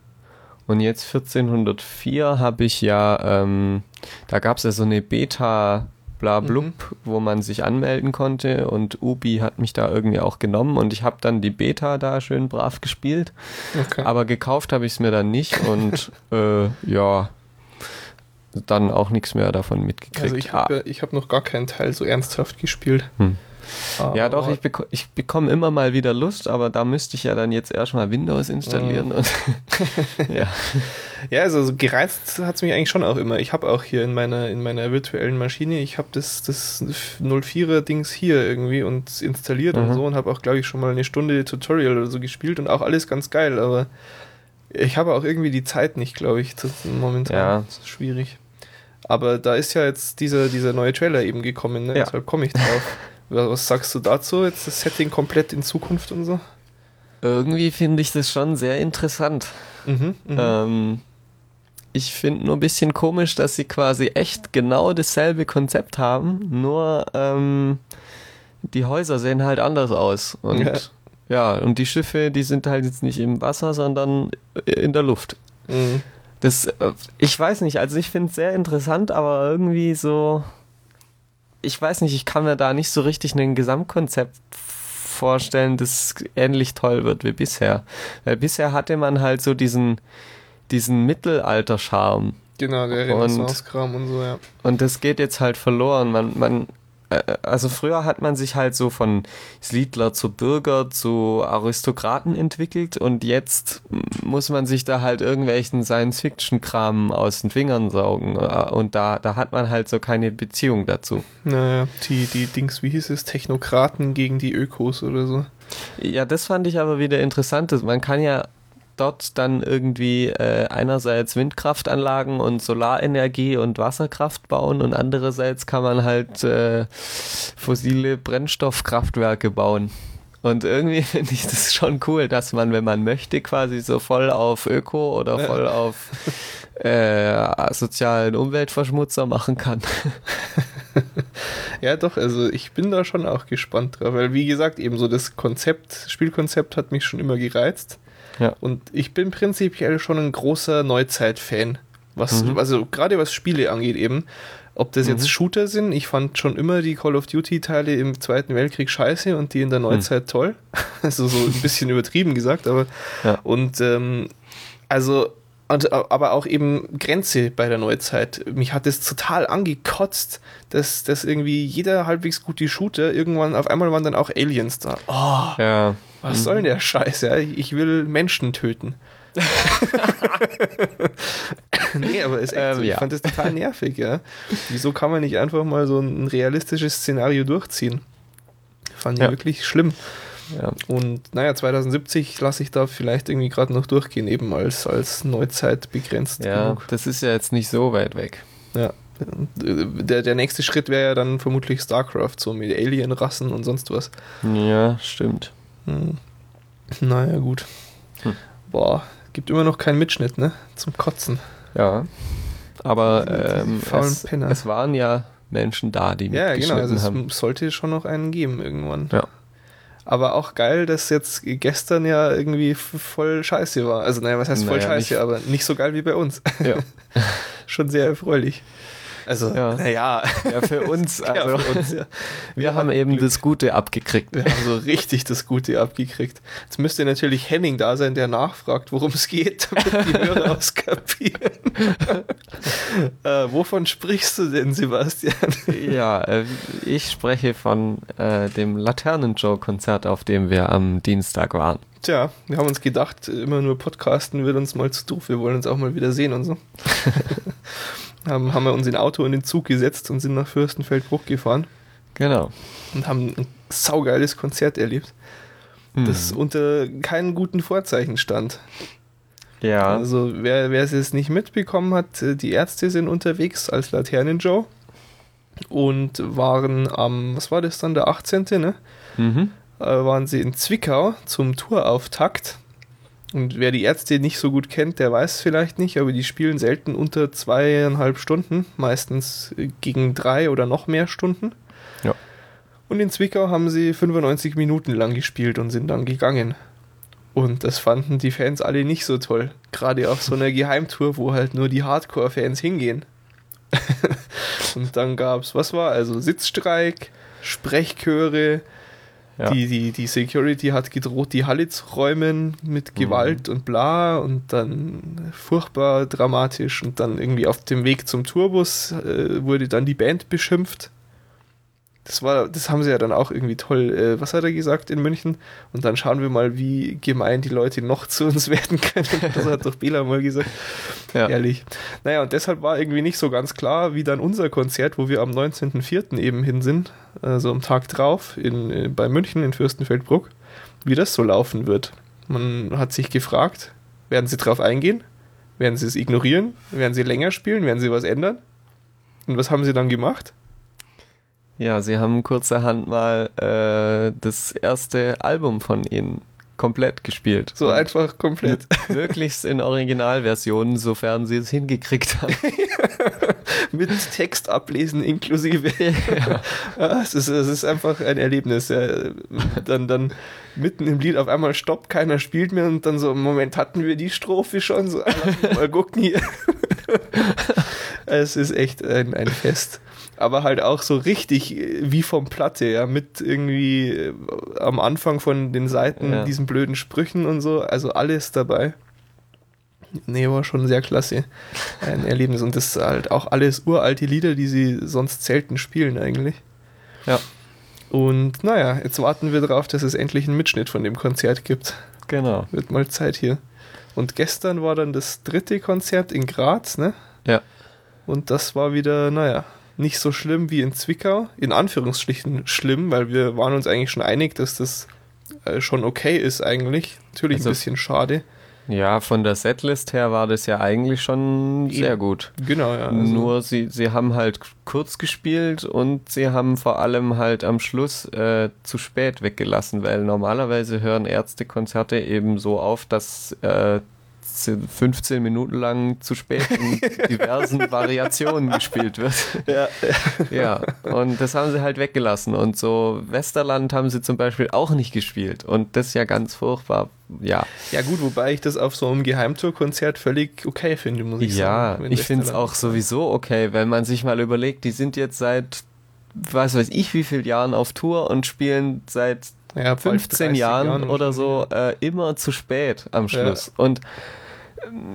Und jetzt 1404 habe ich ja, ähm, da gab es ja so eine Beta Blablub, mhm. wo man sich anmelden konnte und Ubi hat mich da irgendwie auch genommen und ich habe dann die Beta da schön brav gespielt. Okay. Aber gekauft habe ich es mir dann nicht und äh, ja, dann auch nichts mehr davon mitgekriegt. Also ich habe ja, hab noch gar keinen Teil so ernsthaft gespielt. Hm. Ja, doch, ich, beko ich bekomme immer mal wieder Lust, aber da müsste ich ja dann jetzt erstmal Windows installieren. Und ja. ja, also so gereizt hat es mich eigentlich schon auch immer. Ich habe auch hier in meiner, in meiner virtuellen Maschine, ich habe das, das 04er Dings hier irgendwie und installiert mhm. und so und habe auch, glaube ich, schon mal eine Stunde Tutorial oder so gespielt und auch alles ganz geil, aber ich habe auch irgendwie die Zeit nicht, glaube ich, momentan. Ja. Das ist schwierig. Aber da ist ja jetzt dieser, dieser neue Trailer eben gekommen, ne? Ja. deshalb komme ich drauf. Was sagst du dazu? Jetzt das Setting komplett in Zukunft und so? Irgendwie finde ich das schon sehr interessant. Mhm, mh. ähm, ich finde nur ein bisschen komisch, dass sie quasi echt genau dasselbe Konzept haben, nur ähm, die Häuser sehen halt anders aus. Und ja. ja. und die Schiffe, die sind halt jetzt nicht im Wasser, sondern in der Luft. Mhm. Das, äh, ich weiß nicht, also ich finde es sehr interessant, aber irgendwie so, ich weiß nicht, ich kann mir da nicht so richtig ein Gesamtkonzept vorstellen, das ähnlich toll wird wie bisher. Weil bisher hatte man halt so diesen, diesen Mittelalter-Charme. Genau, der Renaissance-Kram und, so, ja. Und das geht jetzt halt verloren. Man, man, also früher hat man sich halt so von Siedler zu Bürger zu Aristokraten entwickelt und jetzt muss man sich da halt irgendwelchen Science-Fiction-Kram aus den Fingern saugen äh, und da, da hat man halt so keine Beziehung dazu. Naja, die, die Dings, wie hieß es, Technokraten gegen die Ökos oder so. Ja, das fand ich aber wieder interessant. Man kann ja dort dann irgendwie äh, einerseits Windkraftanlagen und Solarenergie und Wasserkraft bauen und andererseits kann man halt äh, fossile Brennstoffkraftwerke bauen. Und irgendwie finde ich das schon cool, dass man, wenn man möchte, quasi so voll auf Öko oder voll auf äh, sozialen Umweltverschmutzer machen kann. ja, doch, also ich bin da schon auch gespannt drauf, weil wie gesagt, eben so das Konzept, Spielkonzept hat mich schon immer gereizt. Ja. Und ich bin prinzipiell schon ein großer Neuzeit-Fan. Was, mhm. also gerade was Spiele angeht eben. Ob das jetzt mhm. Shooter sind, ich fand schon immer die Call of Duty-Teile im Zweiten Weltkrieg scheiße und die in der Neuzeit mhm. toll. Also so ein bisschen übertrieben gesagt, aber ja. und ähm, also und, aber auch eben Grenze bei der Neuzeit. Mich hat es total angekotzt, dass, dass irgendwie jeder halbwegs gute Shooter irgendwann auf einmal waren dann auch Aliens da. Oh, ja. was mhm. soll denn der Scheiß? Ja? Ich will Menschen töten. nee, aber ist echt ähm, so. Ich ja. fand das total nervig, ja. Wieso kann man nicht einfach mal so ein realistisches Szenario durchziehen? Fand ich ja. wirklich schlimm. Ja. Und naja, 2070 lasse ich da vielleicht irgendwie gerade noch durchgehen, eben als, als Neuzeit begrenzt. Ja, genug. das ist ja jetzt nicht so weit weg. Ja. Der, der nächste Schritt wäre ja dann vermutlich StarCraft, so mit Alien-Rassen und sonst was. Ja, stimmt. Hm. Naja, gut. Hm. Boah, Gibt immer noch keinen Mitschnitt, ne? Zum Kotzen. Ja. Aber ähm, es, es, waren ja Menschen da, die Ja, genau. Also es haben. sollte schon noch einen geben irgendwann. Ja. Aber auch geil, dass jetzt gestern ja irgendwie voll scheiße war. Also, naja, was heißt voll naja, scheiße, nicht. aber nicht so geil wie bei uns. Ja. schon sehr erfreulich. Also, ja. naja. Ja, für uns. Also, ja, für uns ja. Wir, wir haben eben Glück. das Gute abgekriegt. Wir haben so richtig das Gute abgekriegt. Jetzt müsste natürlich Henning da sein, der nachfragt, worum es geht, damit die Hörer auskapieren. äh, wovon sprichst du denn, Sebastian? ja, äh, ich spreche von äh, dem Laternen-Joe-Konzert, auf dem wir am Dienstag waren. Tja, wir haben uns gedacht, immer nur Podcasten wird uns mal zu doof. Wir wollen uns auch mal wieder sehen und so haben, haben wir uns in Auto in den Zug gesetzt und sind nach Fürstenfeldbruck gefahren. Genau. Und haben ein saugeiles Konzert erlebt, mhm. das unter keinen guten Vorzeichen stand. Ja. Also wer, wer es jetzt nicht mitbekommen hat, äh, die Ärzte sind unterwegs als Laternen-Joe und waren am, was war das dann, der 18., ne? Mhm. Äh, waren sie in Zwickau zum Tourauftakt und wer die Ärzte nicht so gut kennt, der weiß vielleicht nicht, aber die spielen selten unter zweieinhalb Stunden, meistens gegen drei oder noch mehr Stunden. Ja. Und in Zwickau haben sie 95 Minuten lang gespielt und sind dann gegangen. Und das fanden die Fans alle nicht so toll. Gerade auf so einer Geheimtour, wo halt nur die Hardcore-Fans hingehen. und dann gab's, was war? Also Sitzstreik, Sprechchöre, ja. Die, die, die Security hat gedroht, die Halle zu räumen mit mhm. Gewalt mhm. und bla und dann furchtbar dramatisch und dann irgendwie auf dem Weg zum Tourbus äh, wurde dann die Band beschimpft das war, das haben sie ja dann auch irgendwie toll, äh, was hat er gesagt in München? Und dann schauen wir mal, wie gemein die Leute noch zu uns werden können. Das hat doch Bela mal gesagt. Ja. Ehrlich. Naja, und deshalb war irgendwie nicht so ganz klar, wie dann unser Konzert, wo wir am 19.04. eben hin sind, also am Tag drauf in, äh, bei München in Fürstenfeldbruck, wie das so laufen wird. Man hat sich gefragt, werden sie drauf eingehen? Werden sie es ignorieren? Werden sie länger spielen? Werden sie was ändern? Und was haben sie dann gemacht? Ja, sie haben kurzerhand mal äh, das erste Album von ihnen komplett gespielt. So einfach komplett. Möglichst in Originalversionen, sofern sie es hingekriegt haben. Mit Text ablesen inklusive. Ja. ja es, ist, es ist einfach ein Erlebnis. Ja. Dann, dann mitten im Lied auf einmal stoppt, keiner spielt mehr und dann so im Moment hatten wir die Strophe schon, so mal gucken hier. es ist echt ein, ein Fest aber halt auch so richtig äh, wie vom Platte, ja, mit irgendwie äh, am Anfang von den Seiten ja. diesen blöden Sprüchen und so, also alles dabei. Nee, war schon sehr klasse. Ein Erlebnis. Und das halt auch alles uralte Lieder, die sie sonst selten spielen eigentlich. Ja. Und naja, jetzt warten wir darauf, dass es endlich einen Mitschnitt von dem Konzert gibt. Genau. Wird mal Zeit hier. Und gestern war dann das dritte Konzert in Graz, ne? Ja. Und das war wieder, naja, nicht so schlimm wie in Zwickau. In Anführungsstrichen schlimm, weil wir waren uns eigentlich schon einig, dass das äh, schon okay ist eigentlich. Natürlich also, ein bisschen schade. Ja, von der Setlist her war das ja eigentlich schon sehr gut. Genau, ja. Also Nur sie, sie haben halt kurz gespielt und sie haben vor allem halt am Schluss äh, zu spät weggelassen, weil normalerweise hören Ärztekonzerte eben so auf, dass äh, 15 Minuten lang zu spät in diversen Variationen gespielt wird. Ja, ja. Und das haben sie halt weggelassen. Und so Westerland haben sie zum Beispiel auch nicht gespielt. Und das ist ja ganz furchtbar. Ja. Ja, gut, wobei ich das auf so einem Geheimtourkonzert völlig okay finde, muss ich ja, sagen. Ja, ich finde es auch sowieso okay, wenn man sich mal überlegt, die sind jetzt seit was weiß ich wie viele Jahren auf Tour und spielen seit ja, 15 Jahren, Jahren, oder so äh, immer zu spät am Schluss. Ja. Und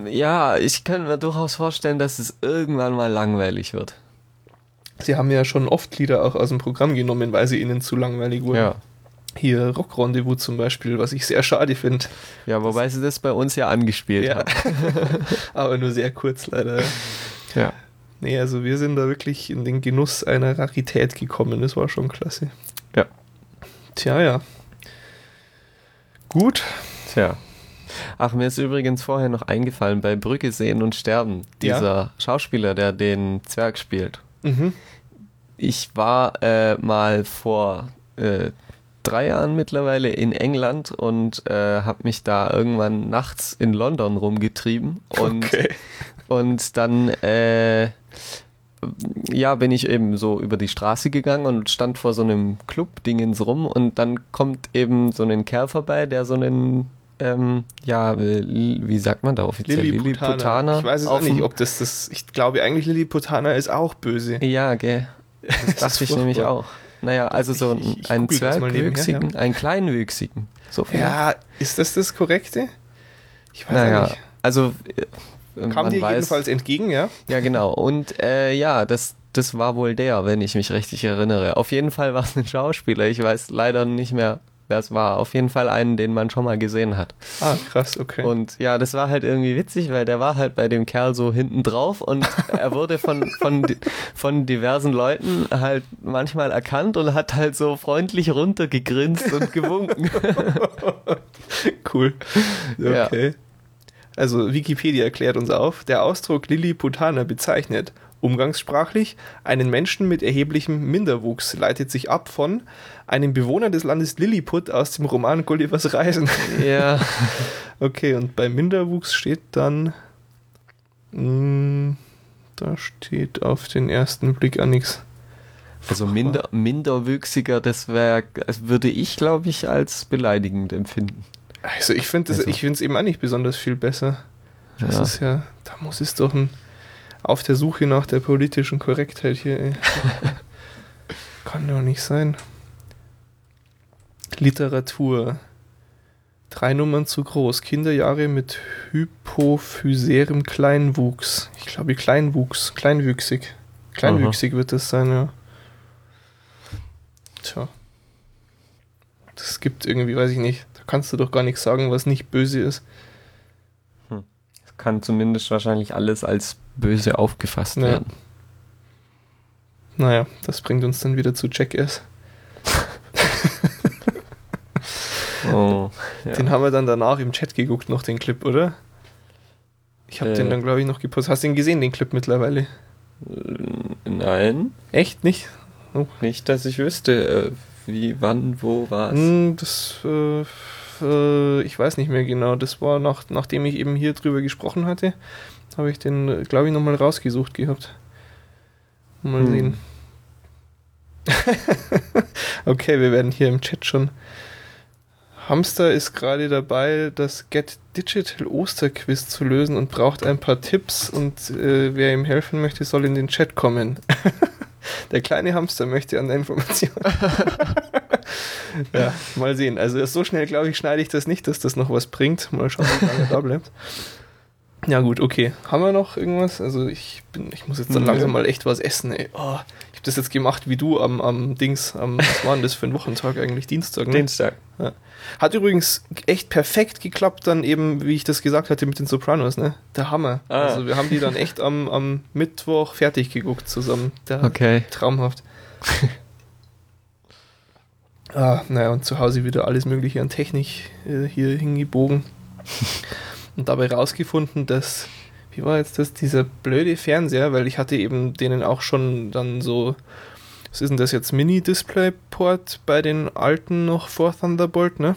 ja, ich kann mir durchaus vorstellen, dass es irgendwann mal langweilig wird. Sie haben ja schon oft Lieder auch aus dem Programm genommen, weil sie ihnen zu langweilig wurden. Ja. Hier Rock Rendezvous zum Beispiel, was ich sehr schade finde. Ja, wobei das sie das bei uns ja angespielt ja. haben. Aber nur sehr kurz leider. Ja. Nee, also wir sind da wirklich in den Genuss einer Rarität gekommen. Das war schon klasse. Ja. Tja, ja. Gut. Tja. Ach, mir ist übrigens vorher noch eingefallen, bei Brücke sehen und sterben, dieser ja? Schauspieler, der den Zwerg spielt. Mhm. Ich war äh, mal vor äh, drei Jahren mittlerweile in England und äh, habe mich da irgendwann nachts in London rumgetrieben und, okay. und dann äh, ja, bin ich eben so über die Straße gegangen und stand vor so einem Club-Dingens rum und dann kommt eben so ein Kerl vorbei, der so einen ähm, ja, wie sagt man da offiziell? Lilliputaner. Lilliputaner. Ich weiß es auch nicht, ob das das. Ich glaube eigentlich Lilliputaner ist auch böse. Ja, gell. Das dachte ich nämlich auch. Naja, also so ein, ein Zwergwüchsigen, ja. einen kleinwüchsigen. So ja, ist das das Korrekte? Ich weiß naja, nicht. Also äh, kam dir weiß, jedenfalls entgegen, ja? Ja, genau. Und äh, ja, das, das war wohl der, wenn ich mich richtig erinnere. Auf jeden Fall war es ein Schauspieler. Ich weiß leider nicht mehr, das war auf jeden Fall einen, den man schon mal gesehen hat. Ah, krass, okay. Und ja, das war halt irgendwie witzig, weil der war halt bei dem Kerl so hinten drauf und er wurde von, von, von diversen Leuten halt manchmal erkannt und hat halt so freundlich runtergegrinst und gewunken. cool. Okay. Ja. Also Wikipedia erklärt uns auf, der Ausdruck Lilliputaner bezeichnet umgangssprachlich einen Menschen mit erheblichem Minderwuchs, leitet sich ab von einem Bewohner des Landes Lilliput aus dem Roman Gullivers Reisen. Ja. okay, und bei Minderwuchs steht dann. Mh, hm, da steht auf den ersten Blick an nichts. Also minder, minderwüchsiger, das wäre, würde ich, glaube ich, als beleidigend empfinden. Also ich finde also. es eben auch nicht besonders viel besser. Das ja. ist ja, da muss es doch ein auf der Suche nach der politischen Korrektheit hier. Ey. Kann doch nicht sein. Literatur. Drei Nummern zu groß. Kinderjahre mit hypophyserem Kleinwuchs. Ich glaube Kleinwuchs, kleinwüchsig. Kleinwüchsig Aha. wird das sein, ja. Tja. Das gibt irgendwie, weiß ich nicht. Kannst du doch gar nichts sagen, was nicht böse ist. Hm. Kann zumindest wahrscheinlich alles als böse aufgefasst ja. werden. Naja, das bringt uns dann wieder zu Jackass. oh, ja. Den haben wir dann danach im Chat geguckt, noch den Clip, oder? Ich habe äh. den dann, glaube ich, noch gepostet. Hast du den gesehen, den Clip mittlerweile? Äh, nein. Echt nicht? Oh. Nicht, dass ich wüsste, äh, wie, wann, wo, was. Hm, das, äh, äh, ich weiß nicht mehr genau. Das war nach, nachdem ich eben hier drüber gesprochen hatte habe ich den, glaube ich, nochmal rausgesucht gehabt. Mal hm. sehen. okay, wir werden hier im Chat schon. Hamster ist gerade dabei, das Get Digital Osterquiz zu lösen und braucht ein paar Tipps und äh, wer ihm helfen möchte, soll in den Chat kommen. der kleine Hamster möchte an der Information. ja, mal sehen. Also so schnell, glaube ich, schneide ich das nicht, dass das noch was bringt. Mal schauen, wie lange da bleibt. Ja gut, okay. Haben wir noch irgendwas? Also ich bin, ich muss jetzt dann langsam mal echt was essen, ey. Oh, ich habe das jetzt gemacht wie du am, am Dings, am, was war denn das für ein Wochentag eigentlich? Dienstag, ne? Dienstag. Ja. Hat übrigens echt perfekt geklappt dann eben, wie ich das gesagt hatte mit den Sopranos, ne? Der Hammer. Ah. Also wir haben die dann echt am, am Mittwoch fertig geguckt zusammen. Der okay. Traumhaft. ah, naja, und zu Hause wieder alles mögliche an Technik äh, hier hingebogen. und dabei rausgefunden, dass, wie war jetzt das, dieser blöde Fernseher, weil ich hatte eben denen auch schon dann so, was ist denn das jetzt, Mini-Display-Port bei den alten noch vor Thunderbolt, ne?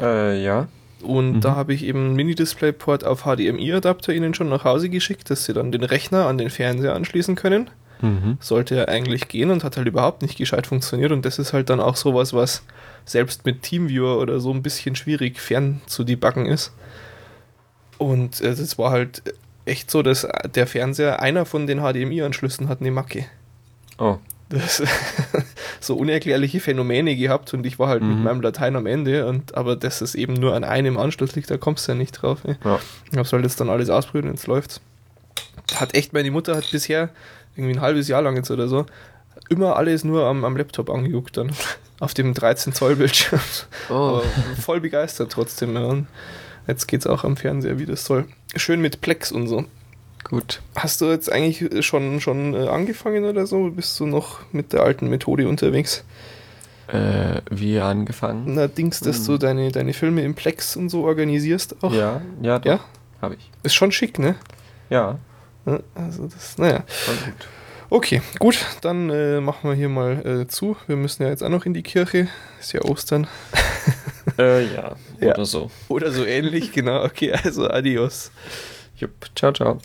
Äh, ja. Und mhm. da habe ich eben einen Mini-Display-Port auf HDMI-Adapter ihnen schon nach Hause geschickt, dass sie dann den Rechner an den Fernseher anschließen können. Mhm. Sollte ja eigentlich gehen und hat halt überhaupt nicht gescheit funktioniert. Und das ist halt dann auch sowas, was selbst mit Teamviewer oder so ein bisschen schwierig fern zu debuggen ist. Und es äh, war halt echt so, dass der Fernseher einer von den HDMI-Anschlüssen hat eine Macke. Oh. Das so unerklärliche Phänomene gehabt und ich war halt mhm. mit meinem Latein am Ende und aber dass es eben nur an einem Anschluss liegt, da kommst du ja nicht drauf. Ja. Ich habe halt jetzt dann alles ausprobiert und jetzt läuft's. Hat echt, meine Mutter hat bisher irgendwie ein halbes Jahr lang jetzt oder so immer alles nur am, am Laptop angeguckt dann. Auf dem 13 Zoll Bildschirm. Oh. Aber voll begeistert trotzdem. Ja. Und jetzt geht's auch am Fernseher, wie das soll. Schön mit Plex und so. Gut. Hast du jetzt eigentlich schon, schon äh, angefangen oder so? Bist du noch mit der alten Methode unterwegs? Äh, wie angefangen? Na, Dings, dass hm. du deine, deine Filme im Plex und so organisierst auch. Ja, ja, doch. Ja? Habe ich. Ist schon schick, ne? Ja. Also das, naja. Gut. Okay, gut, dann äh, machen wir hier mal äh, zu. Wir müssen ja jetzt auch noch in die Kirche. Ist ja Ostern. äh, ja, oder ja. so. Oder so ähnlich, genau. Okay, also adios. Jupp, ciao, ciao.